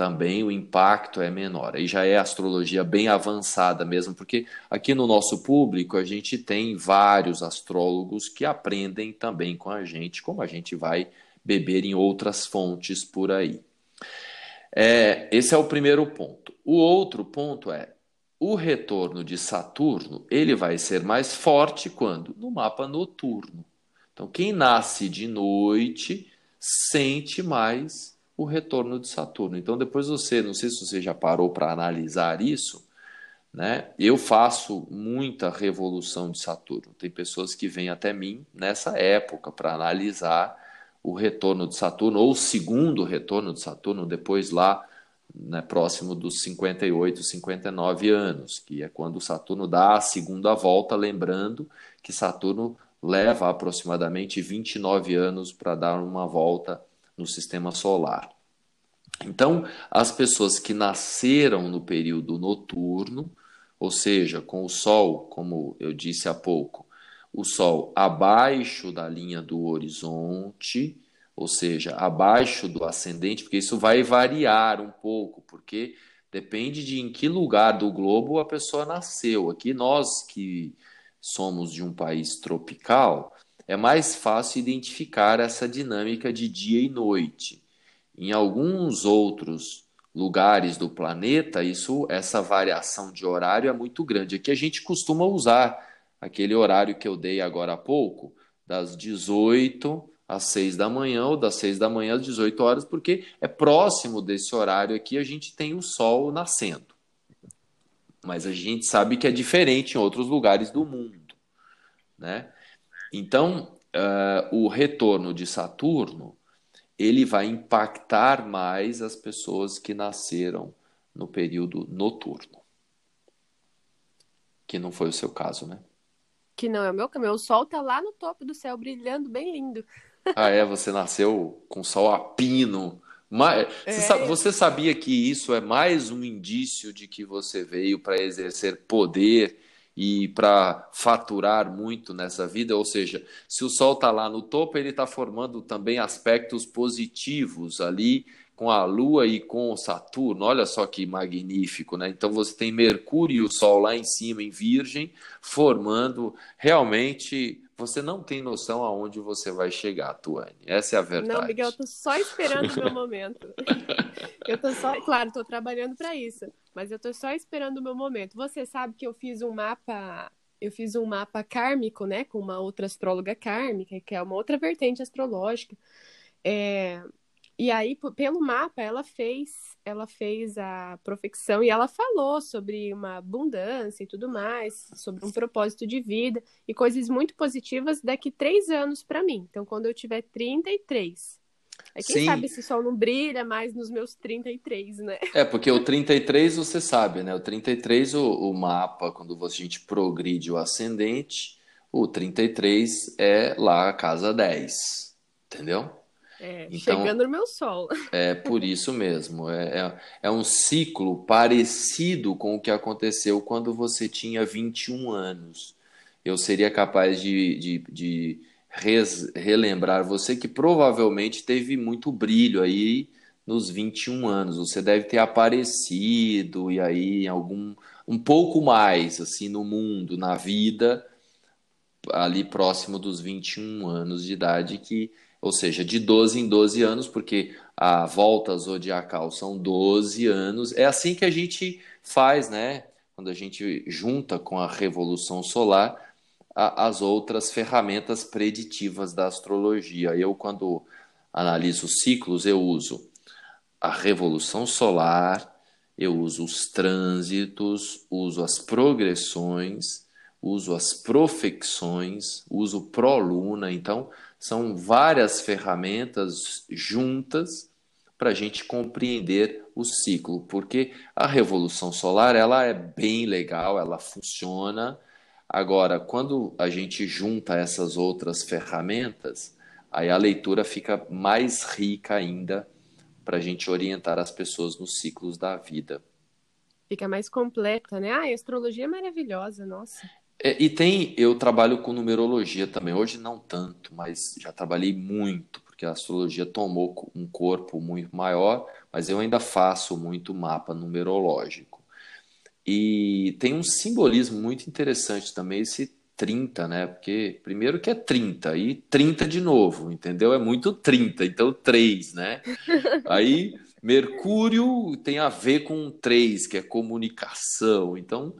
também o impacto é menor. Aí já é astrologia bem avançada mesmo, porque aqui no nosso público a gente tem vários astrólogos que aprendem também com a gente, como a gente vai beber em outras fontes por aí. É, esse é o primeiro ponto. O outro ponto é o retorno de Saturno, ele vai ser mais forte quando? No mapa noturno. Então, quem nasce de noite sente mais o retorno de Saturno. Então, depois você, não sei se você já parou para analisar isso, né? Eu faço muita revolução de Saturno. Tem pessoas que vêm até mim nessa época para analisar o retorno de Saturno, ou o segundo retorno de Saturno, depois lá né, próximo dos 58, 59 anos, que é quando Saturno dá a segunda volta, lembrando que Saturno leva aproximadamente 29 anos para dar uma volta no sistema solar. Então, as pessoas que nasceram no período noturno, ou seja, com o Sol, como eu disse há pouco, o Sol abaixo da linha do horizonte, ou seja, abaixo do ascendente, porque isso vai variar um pouco, porque depende de em que lugar do globo a pessoa nasceu. Aqui nós que somos de um país tropical, é mais fácil identificar essa dinâmica de dia e noite. Em alguns outros lugares do planeta, isso, essa variação de horário é muito grande. Aqui a gente costuma usar aquele horário que eu dei agora há pouco, das 18 às 6 da manhã ou das 6 da manhã às 18 horas, porque é próximo desse horário aqui a gente tem o sol nascendo. Mas a gente sabe que é diferente em outros lugares do mundo, né? Então, uh, o retorno de Saturno ele vai impactar mais as pessoas que nasceram no período noturno. Que não foi o seu caso, né? Que não é o meu, meu sol tá lá no topo do céu brilhando bem lindo. Ah, é, você nasceu com sol a pino Mas, é. você sabia que isso é mais um indício de que você veio para exercer poder e para faturar muito nessa vida? Ou seja, se o Sol está lá no topo, ele está formando também aspectos positivos ali com a Lua e com o Saturno. Olha só que magnífico, né? Então você tem Mercúrio e o Sol lá em cima, em Virgem, formando realmente você não tem noção aonde você vai chegar, Tuane. Essa é a verdade. Não, Miguel, eu tô só esperando o meu momento. *laughs* eu tô só, claro, tô trabalhando para isso, mas eu tô só esperando o meu momento. Você sabe que eu fiz um mapa, eu fiz um mapa kármico, né, com uma outra astróloga kármica, que é uma outra vertente astrológica. É, e aí, pelo mapa, ela fez, ela fez a profecção e ela falou sobre uma abundância e tudo mais, sobre um propósito de vida e coisas muito positivas daqui três anos para mim. Então, quando eu tiver 33. Aí, quem Sim. sabe esse sol não brilha mais nos meus 33, né? *laughs* É, porque o 33 você sabe, né? O 33, o, o mapa, quando a gente progride o ascendente, o 33 é lá a casa 10, entendeu? É, então, chegando no meu sol. *laughs* É por isso mesmo. É, é, é, um ciclo parecido com o que aconteceu quando você tinha 21 anos. Eu seria capaz de, de, de res, relembrar você que provavelmente teve muito brilho aí nos 21 anos. Você deve ter aparecido e aí algum um pouco mais assim no mundo, na vida, ali próximo dos 21 anos de idade que ou seja, de 12 em 12 anos, porque a volta zodiacal são 12 anos. É assim que a gente faz, né? Quando a gente junta com a revolução solar a, as outras ferramentas preditivas da astrologia. Eu, quando analiso ciclos, eu uso a revolução solar, eu uso os trânsitos, uso as progressões, uso as profecções, uso pró-luna. Então, são várias ferramentas juntas para a gente compreender o ciclo, porque a revolução solar ela é bem legal, ela funciona. Agora, quando a gente junta essas outras ferramentas, aí a leitura fica mais rica ainda para a gente orientar as pessoas nos ciclos da vida. Fica mais completa, né? Ah, a astrologia é maravilhosa, nossa. É, e tem, eu trabalho com numerologia também. Hoje não tanto, mas já trabalhei muito, porque a astrologia tomou um corpo muito maior, mas eu ainda faço muito mapa numerológico. E tem um simbolismo muito interessante também, esse 30, né? Porque primeiro que é 30 e 30 de novo, entendeu? É muito 30, então 3, né? *laughs* Aí Mercúrio tem a ver com 3, que é comunicação. Então,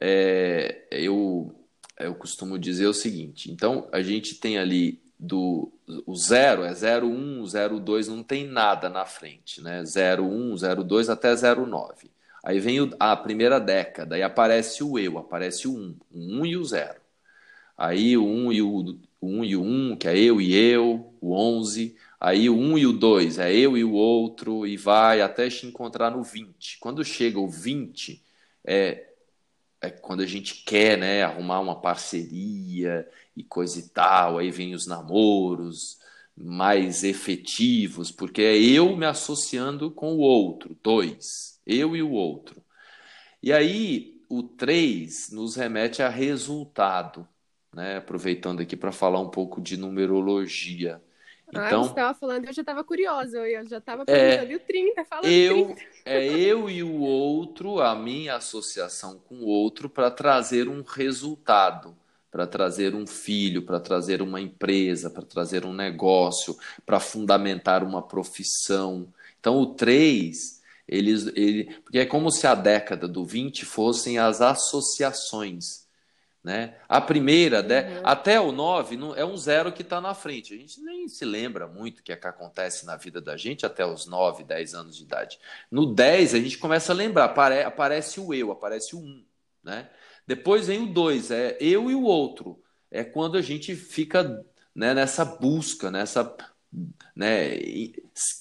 é, eu, eu costumo dizer o seguinte: então a gente tem ali do o zero é 01, 02, não tem nada na frente, né? 01, 02 até 09. Aí vem o, a primeira década, aí aparece o eu, aparece o 1, o 1 e o 0. Aí o 1 e o, o 1 e o 1, que é eu e eu, o 11. Aí o 1 e o 2 é eu e o outro, e vai até te encontrar no 20. Quando chega o 20, é é quando a gente quer, né, arrumar uma parceria e coisa e tal, aí vem os namoros mais efetivos, porque é eu me associando com o outro, dois, eu e o outro. E aí o três nos remete a resultado, né? Aproveitando aqui para falar um pouco de numerologia. Então, ah, você estava falando, eu já estava curiosa, eu já estava perguntando, é, e o 30, fala eu, 30. *laughs* É eu e o outro, a minha associação com o outro, para trazer um resultado, para trazer um filho, para trazer uma empresa, para trazer um negócio, para fundamentar uma profissão. Então, o 3, eles, ele, porque é como se a década do 20 fossem as associações né? A primeira, uhum. até o 9, não, é um zero que está na frente. A gente nem se lembra muito o que, é que acontece na vida da gente até os 9, 10 anos de idade. No 10, a gente começa a lembrar, apare, aparece o eu, aparece o 1. Né? Depois vem o 2, é eu e o outro. É quando a gente fica né, nessa busca, nessa. Né,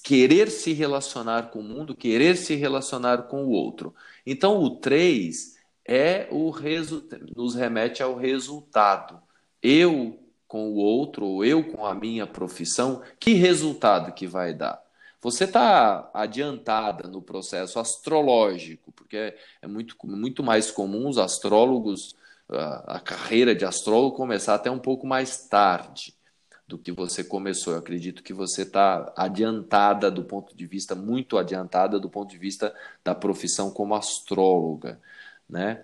querer se relacionar com o mundo, querer se relacionar com o outro. Então, o 3 é o resultado, nos remete ao resultado. Eu com o outro, ou eu com a minha profissão, que resultado que vai dar? você está adiantada no processo astrológico, porque é, é muito, muito mais comum os astrólogos, a, a carreira de astrólogo começar até um pouco mais tarde do que você começou. Eu acredito que você está adiantada do ponto de vista, muito adiantada do ponto de vista da profissão como astróloga, né?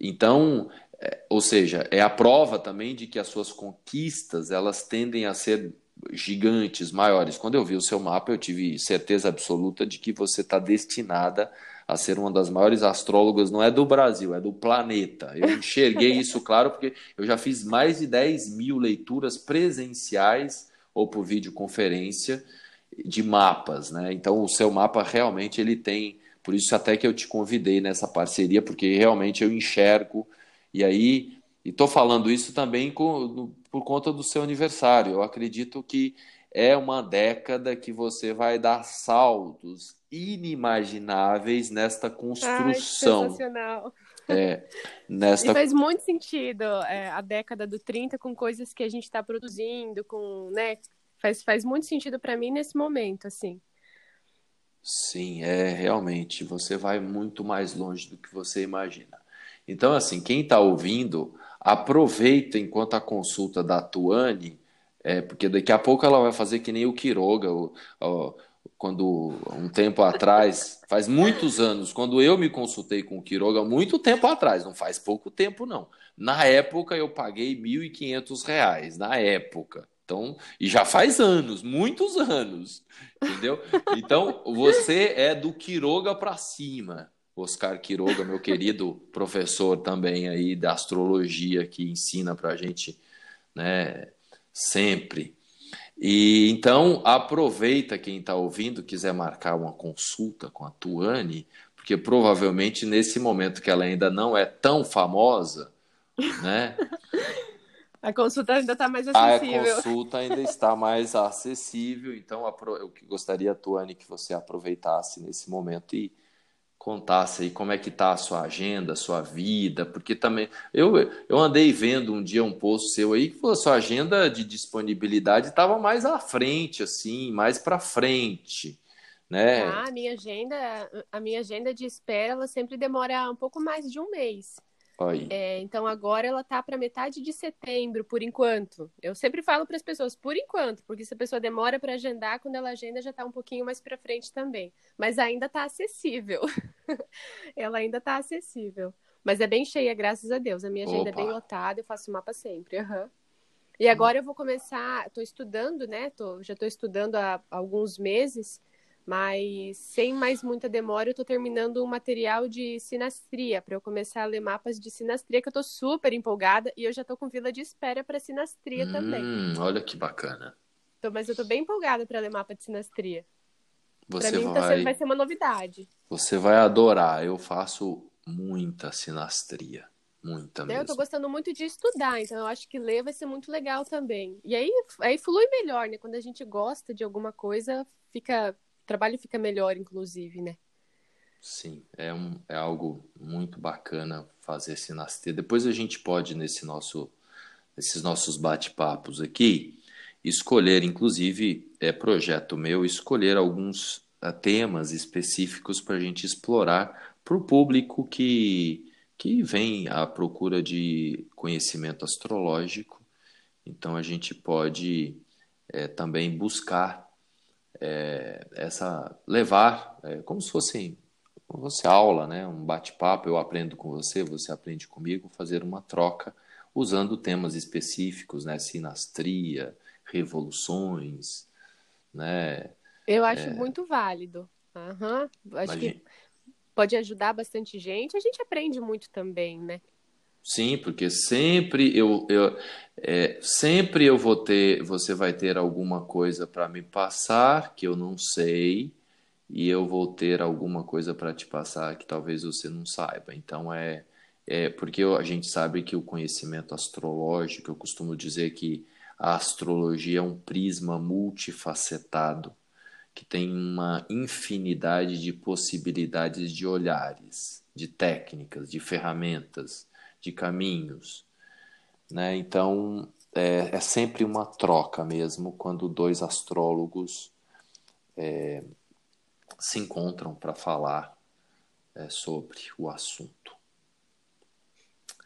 Então, é, ou seja, é a prova também de que as suas conquistas elas tendem a ser gigantes, maiores. Quando eu vi o seu mapa, eu tive certeza absoluta de que você está destinada a ser uma das maiores astrólogas, não é do Brasil, é do planeta. Eu *laughs* enxerguei isso claro porque eu já fiz mais de 10 mil leituras presenciais ou por videoconferência de mapas, né? Então o seu mapa realmente ele tem, por isso até que eu te convidei nessa parceria, porque realmente eu enxergo e aí e estou falando isso também com, por conta do seu aniversário. Eu acredito que é uma década que você vai dar saltos inimagináveis nesta construção. Ai, sensacional. É, *laughs* nesta... E faz muito sentido é, a década do 30 com coisas que a gente está produzindo, com, né? Faz, faz muito sentido para mim nesse momento, assim. Sim, é realmente. Você vai muito mais longe do que você imagina. Então, assim, quem está ouvindo, aproveita enquanto a consulta da Tuane, é, porque daqui a pouco ela vai fazer que nem o Quiroga, quando um tempo atrás, faz muitos anos, quando eu me consultei com o Quiroga, muito tempo atrás, não faz pouco tempo não. Na época eu paguei R$ 1.500, na época. Então, e já faz anos, muitos anos, entendeu? Então, você é do Quiroga para cima. Oscar Quiroga, meu querido professor também aí da astrologia que ensina para a gente, né, sempre. E então aproveita quem está ouvindo, quiser marcar uma consulta com a Tuane, porque provavelmente nesse momento que ela ainda não é tão famosa, né? *laughs* A consulta ainda está mais acessível. A consulta ainda está mais acessível, então eu gostaria, Tuane, que você aproveitasse nesse momento e contasse aí como é que está a sua agenda, a sua vida, porque também eu, eu andei vendo um dia um post seu aí que a sua agenda de disponibilidade estava mais à frente, assim, mais para frente, né? Ah, a minha agenda, a minha agenda de espera, ela sempre demora um pouco mais de um mês. É, então agora ela tá para metade de setembro, por enquanto. Eu sempre falo para as pessoas, por enquanto, porque se a pessoa demora para agendar, quando ela agenda já tá um pouquinho mais para frente também. Mas ainda tá acessível. *laughs* ela ainda tá acessível. Mas é bem cheia, graças a Deus. A minha agenda Opa. é bem lotada, eu faço mapa sempre. Uhum. E agora eu vou começar, estou estudando, né? Tô, já estou estudando há alguns meses mas sem mais muita demora, eu estou terminando um material de sinastria, para eu começar a ler mapas de sinastria, que eu estou super empolgada e eu já estou com fila de espera para sinastria hum, também. Olha que bacana. Mas eu estou bem empolgada para ler mapa de sinastria. Para mim tá vai... Tá vai ser uma novidade. Você vai adorar. Eu faço muita sinastria. Muita mesmo. Eu tô gostando muito de estudar, então eu acho que ler vai ser muito legal também. E aí, aí flui melhor, né? Quando a gente gosta de alguma coisa, fica trabalho fica melhor, inclusive, né? Sim, é, um, é algo muito bacana fazer sinastria. Depois a gente pode, nesse nosso, nesses nossos bate-papos aqui, escolher, inclusive, é projeto meu, escolher alguns uh, temas específicos para a gente explorar para o público que, que vem à procura de conhecimento astrológico. Então a gente pode é, também buscar é, essa levar é, como se fosse como aula, né? Um bate-papo. Eu aprendo com você, você aprende comigo, fazer uma troca usando temas específicos, né? Sinastria, revoluções, né? Eu acho é... muito válido. Uhum. Acho Imagina... que pode ajudar bastante gente. A gente aprende muito também, né? Sim, porque sempre eu, eu é, sempre eu vou ter, você vai ter alguma coisa para me passar que eu não sei e eu vou ter alguma coisa para te passar que talvez você não saiba. Então é, é porque a gente sabe que o conhecimento astrológico, eu costumo dizer que a astrologia é um prisma multifacetado que tem uma infinidade de possibilidades de olhares, de técnicas, de ferramentas de caminhos. Né? Então, é, é sempre uma troca mesmo quando dois astrólogos é, se encontram para falar é, sobre o assunto.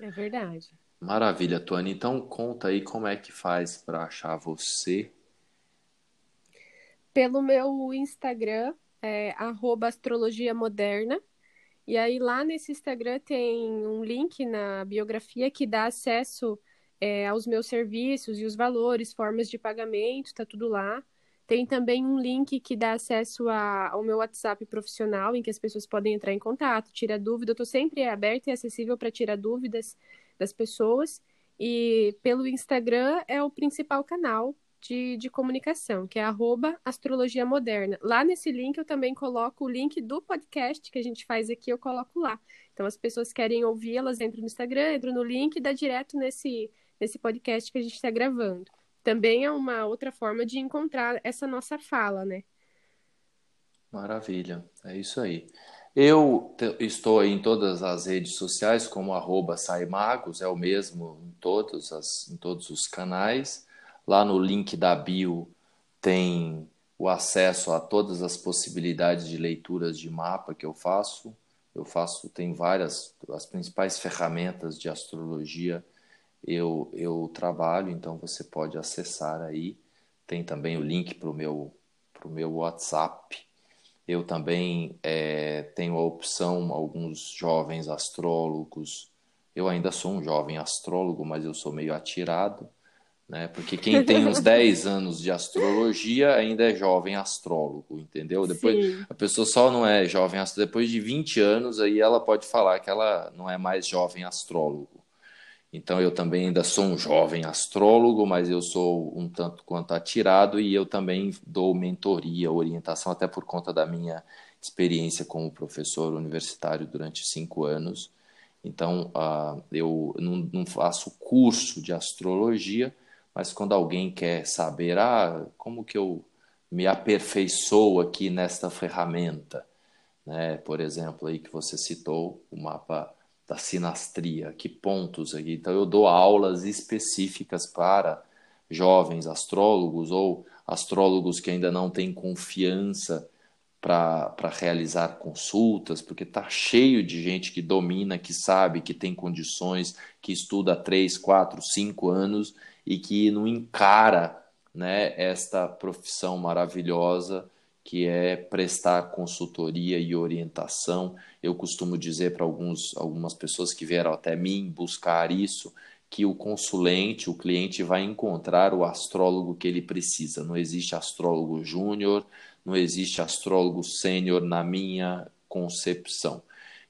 É verdade. Maravilha, Tuane. Então conta aí como é que faz para achar você. Pelo meu Instagram, é astrologia moderna. E aí lá nesse Instagram tem um link na biografia que dá acesso é, aos meus serviços e os valores, formas de pagamento, tá tudo lá. Tem também um link que dá acesso a, ao meu WhatsApp profissional, em que as pessoas podem entrar em contato, tirar dúvida. Eu estou sempre aberta e acessível para tirar dúvidas das pessoas. E pelo Instagram é o principal canal de, de comunicação, que é astrologia moderna. Lá nesse link eu também coloco o link do podcast que a gente faz aqui, eu coloco lá. Então as pessoas querem ouvir, elas entram no Instagram, entram no link e dá direto nesse, nesse podcast que a gente está gravando. Também é uma outra forma de encontrar essa nossa fala, né? Maravilha, é isso aí. Eu estou em todas as redes sociais como arroba saimagos, é o mesmo em todos, as, em todos os canais. Lá no link da bio tem o acesso a todas as possibilidades de leituras de mapa que eu faço. Eu faço, tem várias, as principais ferramentas de astrologia eu, eu trabalho, então você pode acessar aí. Tem também o link para o meu, pro meu WhatsApp eu também é, tenho a opção, alguns jovens astrólogos. Eu ainda sou um jovem astrólogo, mas eu sou meio atirado, né? Porque quem tem uns *laughs* 10 anos de astrologia ainda é jovem astrólogo, entendeu? Depois Sim. a pessoa só não é jovem astrólogo depois de 20 anos aí ela pode falar que ela não é mais jovem astrólogo. Então eu também ainda sou um jovem astrólogo, mas eu sou um tanto quanto atirado e eu também dou mentoria, orientação, até por conta da minha experiência como professor universitário durante cinco anos. Então uh, eu não, não, faço curso de astrologia, mas quando alguém quer saber, ah, como que eu me aperfeiçoo aqui nesta ferramenta, né? Por exemplo, aí que você citou o mapa da sinastria, que pontos aqui. Então eu dou aulas específicas para jovens astrólogos ou astrólogos que ainda não têm confiança para realizar consultas, porque está cheio de gente que domina, que sabe, que tem condições, que estuda há 3, 4, 5 anos e que não encara né, esta profissão maravilhosa que é prestar consultoria e orientação. Eu costumo dizer para algumas pessoas que vieram até mim buscar isso, que o consulente, o cliente vai encontrar o astrólogo que ele precisa. Não existe astrólogo júnior, não existe astrólogo sênior na minha concepção.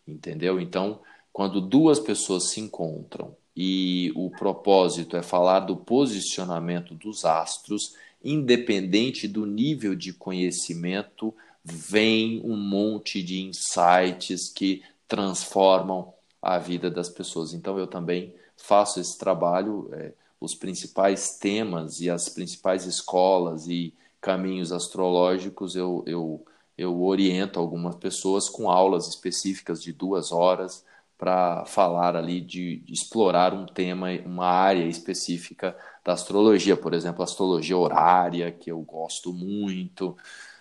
Entendeu? Então, quando duas pessoas se encontram e o propósito é falar do posicionamento dos astros, independente do nível de conhecimento, vem um monte de insights que transformam a vida das pessoas. Então, eu também faço esse trabalho, é, os principais temas e as principais escolas e caminhos astrológicos, eu, eu, eu oriento algumas pessoas com aulas específicas de duas horas para falar ali de, de, explorar um tema, uma área específica da astrologia, por exemplo, astrologia horária, que eu gosto muito,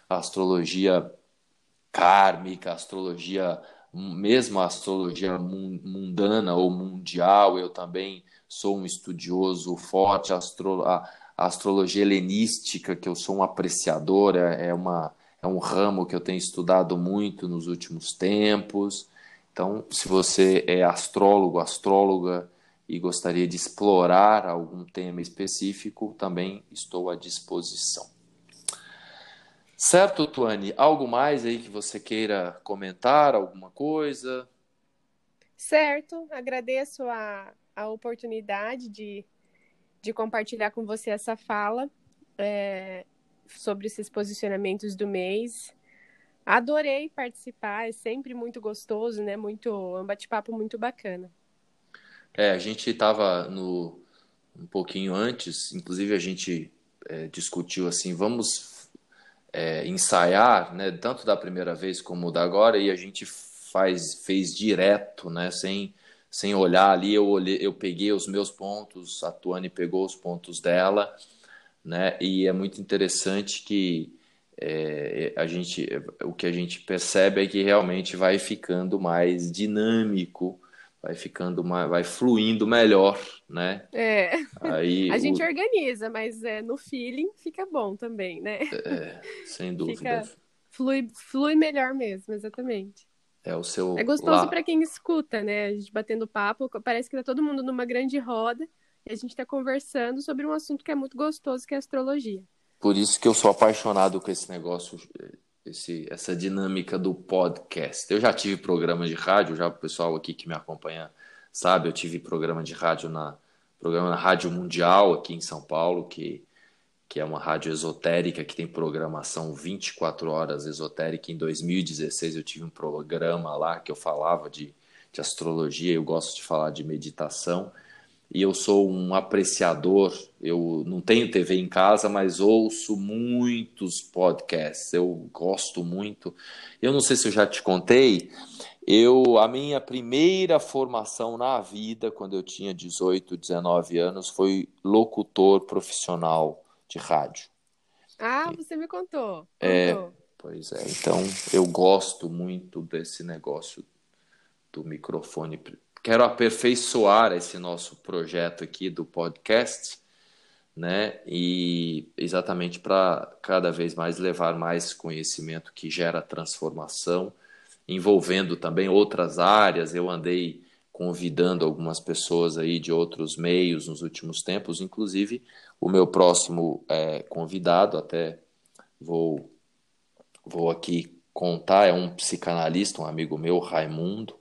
astrologia kármica, astrologia, mesmo a astrologia mundana ou mundial, eu também sou um estudioso forte, a, astro, a, a astrologia helenística, que eu sou um apreciador, é, é, uma, é um ramo que eu tenho estudado muito nos últimos tempos. Então, se você é astrólogo, astróloga e gostaria de explorar algum tema específico, também estou à disposição. Certo, Tuane? Algo mais aí que você queira comentar? Alguma coisa? Certo, agradeço a, a oportunidade de, de compartilhar com você essa fala é, sobre esses posicionamentos do mês. Adorei participar, é sempre muito gostoso, né? Muito, é um bate-papo muito bacana. É, a gente estava no um pouquinho antes, inclusive a gente é, discutiu assim, vamos é, ensaiar, né? Tanto da primeira vez como da agora e a gente faz fez direto, né? Sem sem olhar ali, eu olhei, eu peguei os meus pontos, a Tuane pegou os pontos dela, né? E é muito interessante que é, a gente, o que a gente percebe é que realmente vai ficando mais dinâmico, vai ficando mais, vai fluindo melhor, né? É. Aí *laughs* a gente organiza, mas é, no feeling fica bom também, né? É, sem dúvida. Fica, flui, flui melhor mesmo, exatamente. É o seu. É gostoso para quem escuta, né? A gente batendo papo, parece que tá todo mundo numa grande roda e a gente está conversando sobre um assunto que é muito gostoso, que é astrologia. Por isso que eu sou apaixonado com esse negócio, esse, essa dinâmica do podcast. Eu já tive programa de rádio, já o pessoal aqui que me acompanha sabe, eu tive programa de rádio na programa na Rádio Mundial aqui em São Paulo, que que é uma rádio esotérica que tem programação 24 horas esotérica. Em 2016 eu tive um programa lá que eu falava de, de astrologia, eu gosto de falar de meditação e eu sou um apreciador. Eu não tenho TV em casa, mas ouço muitos podcasts. Eu gosto muito. Eu não sei se eu já te contei. Eu a minha primeira formação na vida, quando eu tinha 18, 19 anos, foi locutor profissional de rádio. Ah, você me contou. É, pois é. Então eu gosto muito desse negócio do microfone quero aperfeiçoar esse nosso projeto aqui do podcast, né? E exatamente para cada vez mais levar mais conhecimento que gera transformação, envolvendo também outras áreas. Eu andei convidando algumas pessoas aí de outros meios nos últimos tempos, inclusive o meu próximo é, convidado, até vou, vou aqui contar, é um psicanalista, um amigo meu, Raimundo,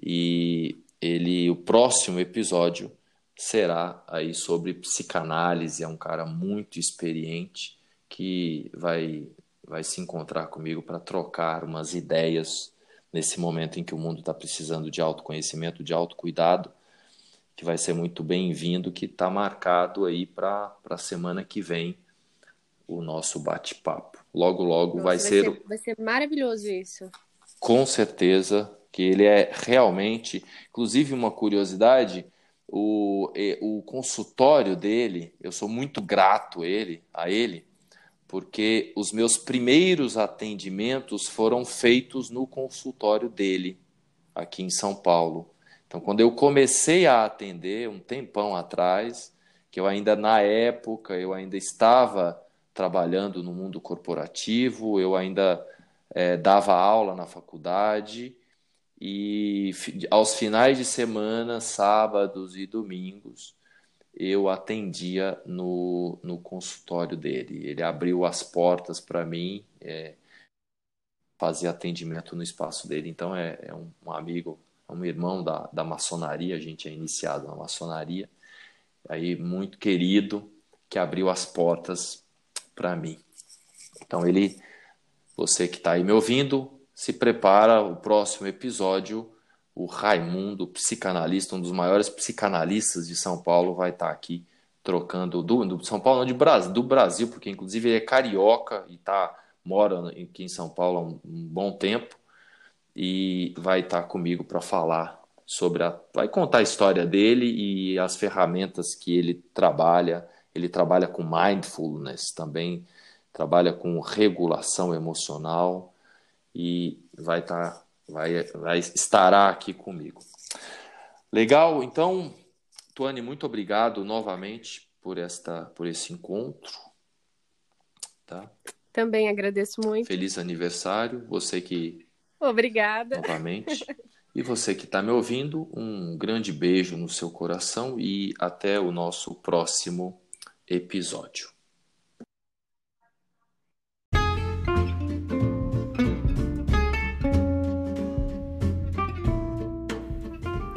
e ele o próximo episódio será aí sobre psicanálise, é um cara muito experiente que vai vai se encontrar comigo para trocar umas ideias nesse momento em que o mundo está precisando de autoconhecimento, de autocuidado, que vai ser muito bem-vindo, que está marcado aí para a semana que vem o nosso bate-papo. Logo, logo Nossa, vai, vai ser, ser. Vai ser maravilhoso isso. Com certeza que ele é realmente, inclusive uma curiosidade, o, o consultório dele, eu sou muito grato ele, a ele, porque os meus primeiros atendimentos foram feitos no consultório dele, aqui em São Paulo. Então, quando eu comecei a atender, um tempão atrás, que eu ainda na época, eu ainda estava trabalhando no mundo corporativo, eu ainda é, dava aula na faculdade, e aos finais de semana, sábados e domingos, eu atendia no, no consultório dele. Ele abriu as portas para mim, é, fazer atendimento no espaço dele. Então, é, é um, um, amigo, é um irmão da, da maçonaria, a gente é iniciado na maçonaria, aí muito querido, que abriu as portas para mim. Então, ele, você que está aí me ouvindo, se prepara o próximo episódio. O Raimundo, psicanalista, um dos maiores psicanalistas de São Paulo, vai estar aqui trocando do, do São Paulo, não de Brasil, do Brasil, porque inclusive ele é carioca e tá mora aqui em São Paulo há um, um bom tempo e vai estar comigo para falar sobre a, vai contar a história dele e as ferramentas que ele trabalha. Ele trabalha com mindfulness também, trabalha com regulação emocional e vai estar, tá, vai, vai estará aqui comigo. Legal, então, Tuane, muito obrigado novamente por esta, por esse encontro, tá? Também agradeço muito. Feliz aniversário, você que Obrigada. Novamente. *laughs* E você que está me ouvindo, um grande beijo no seu coração e até o nosso próximo episódio.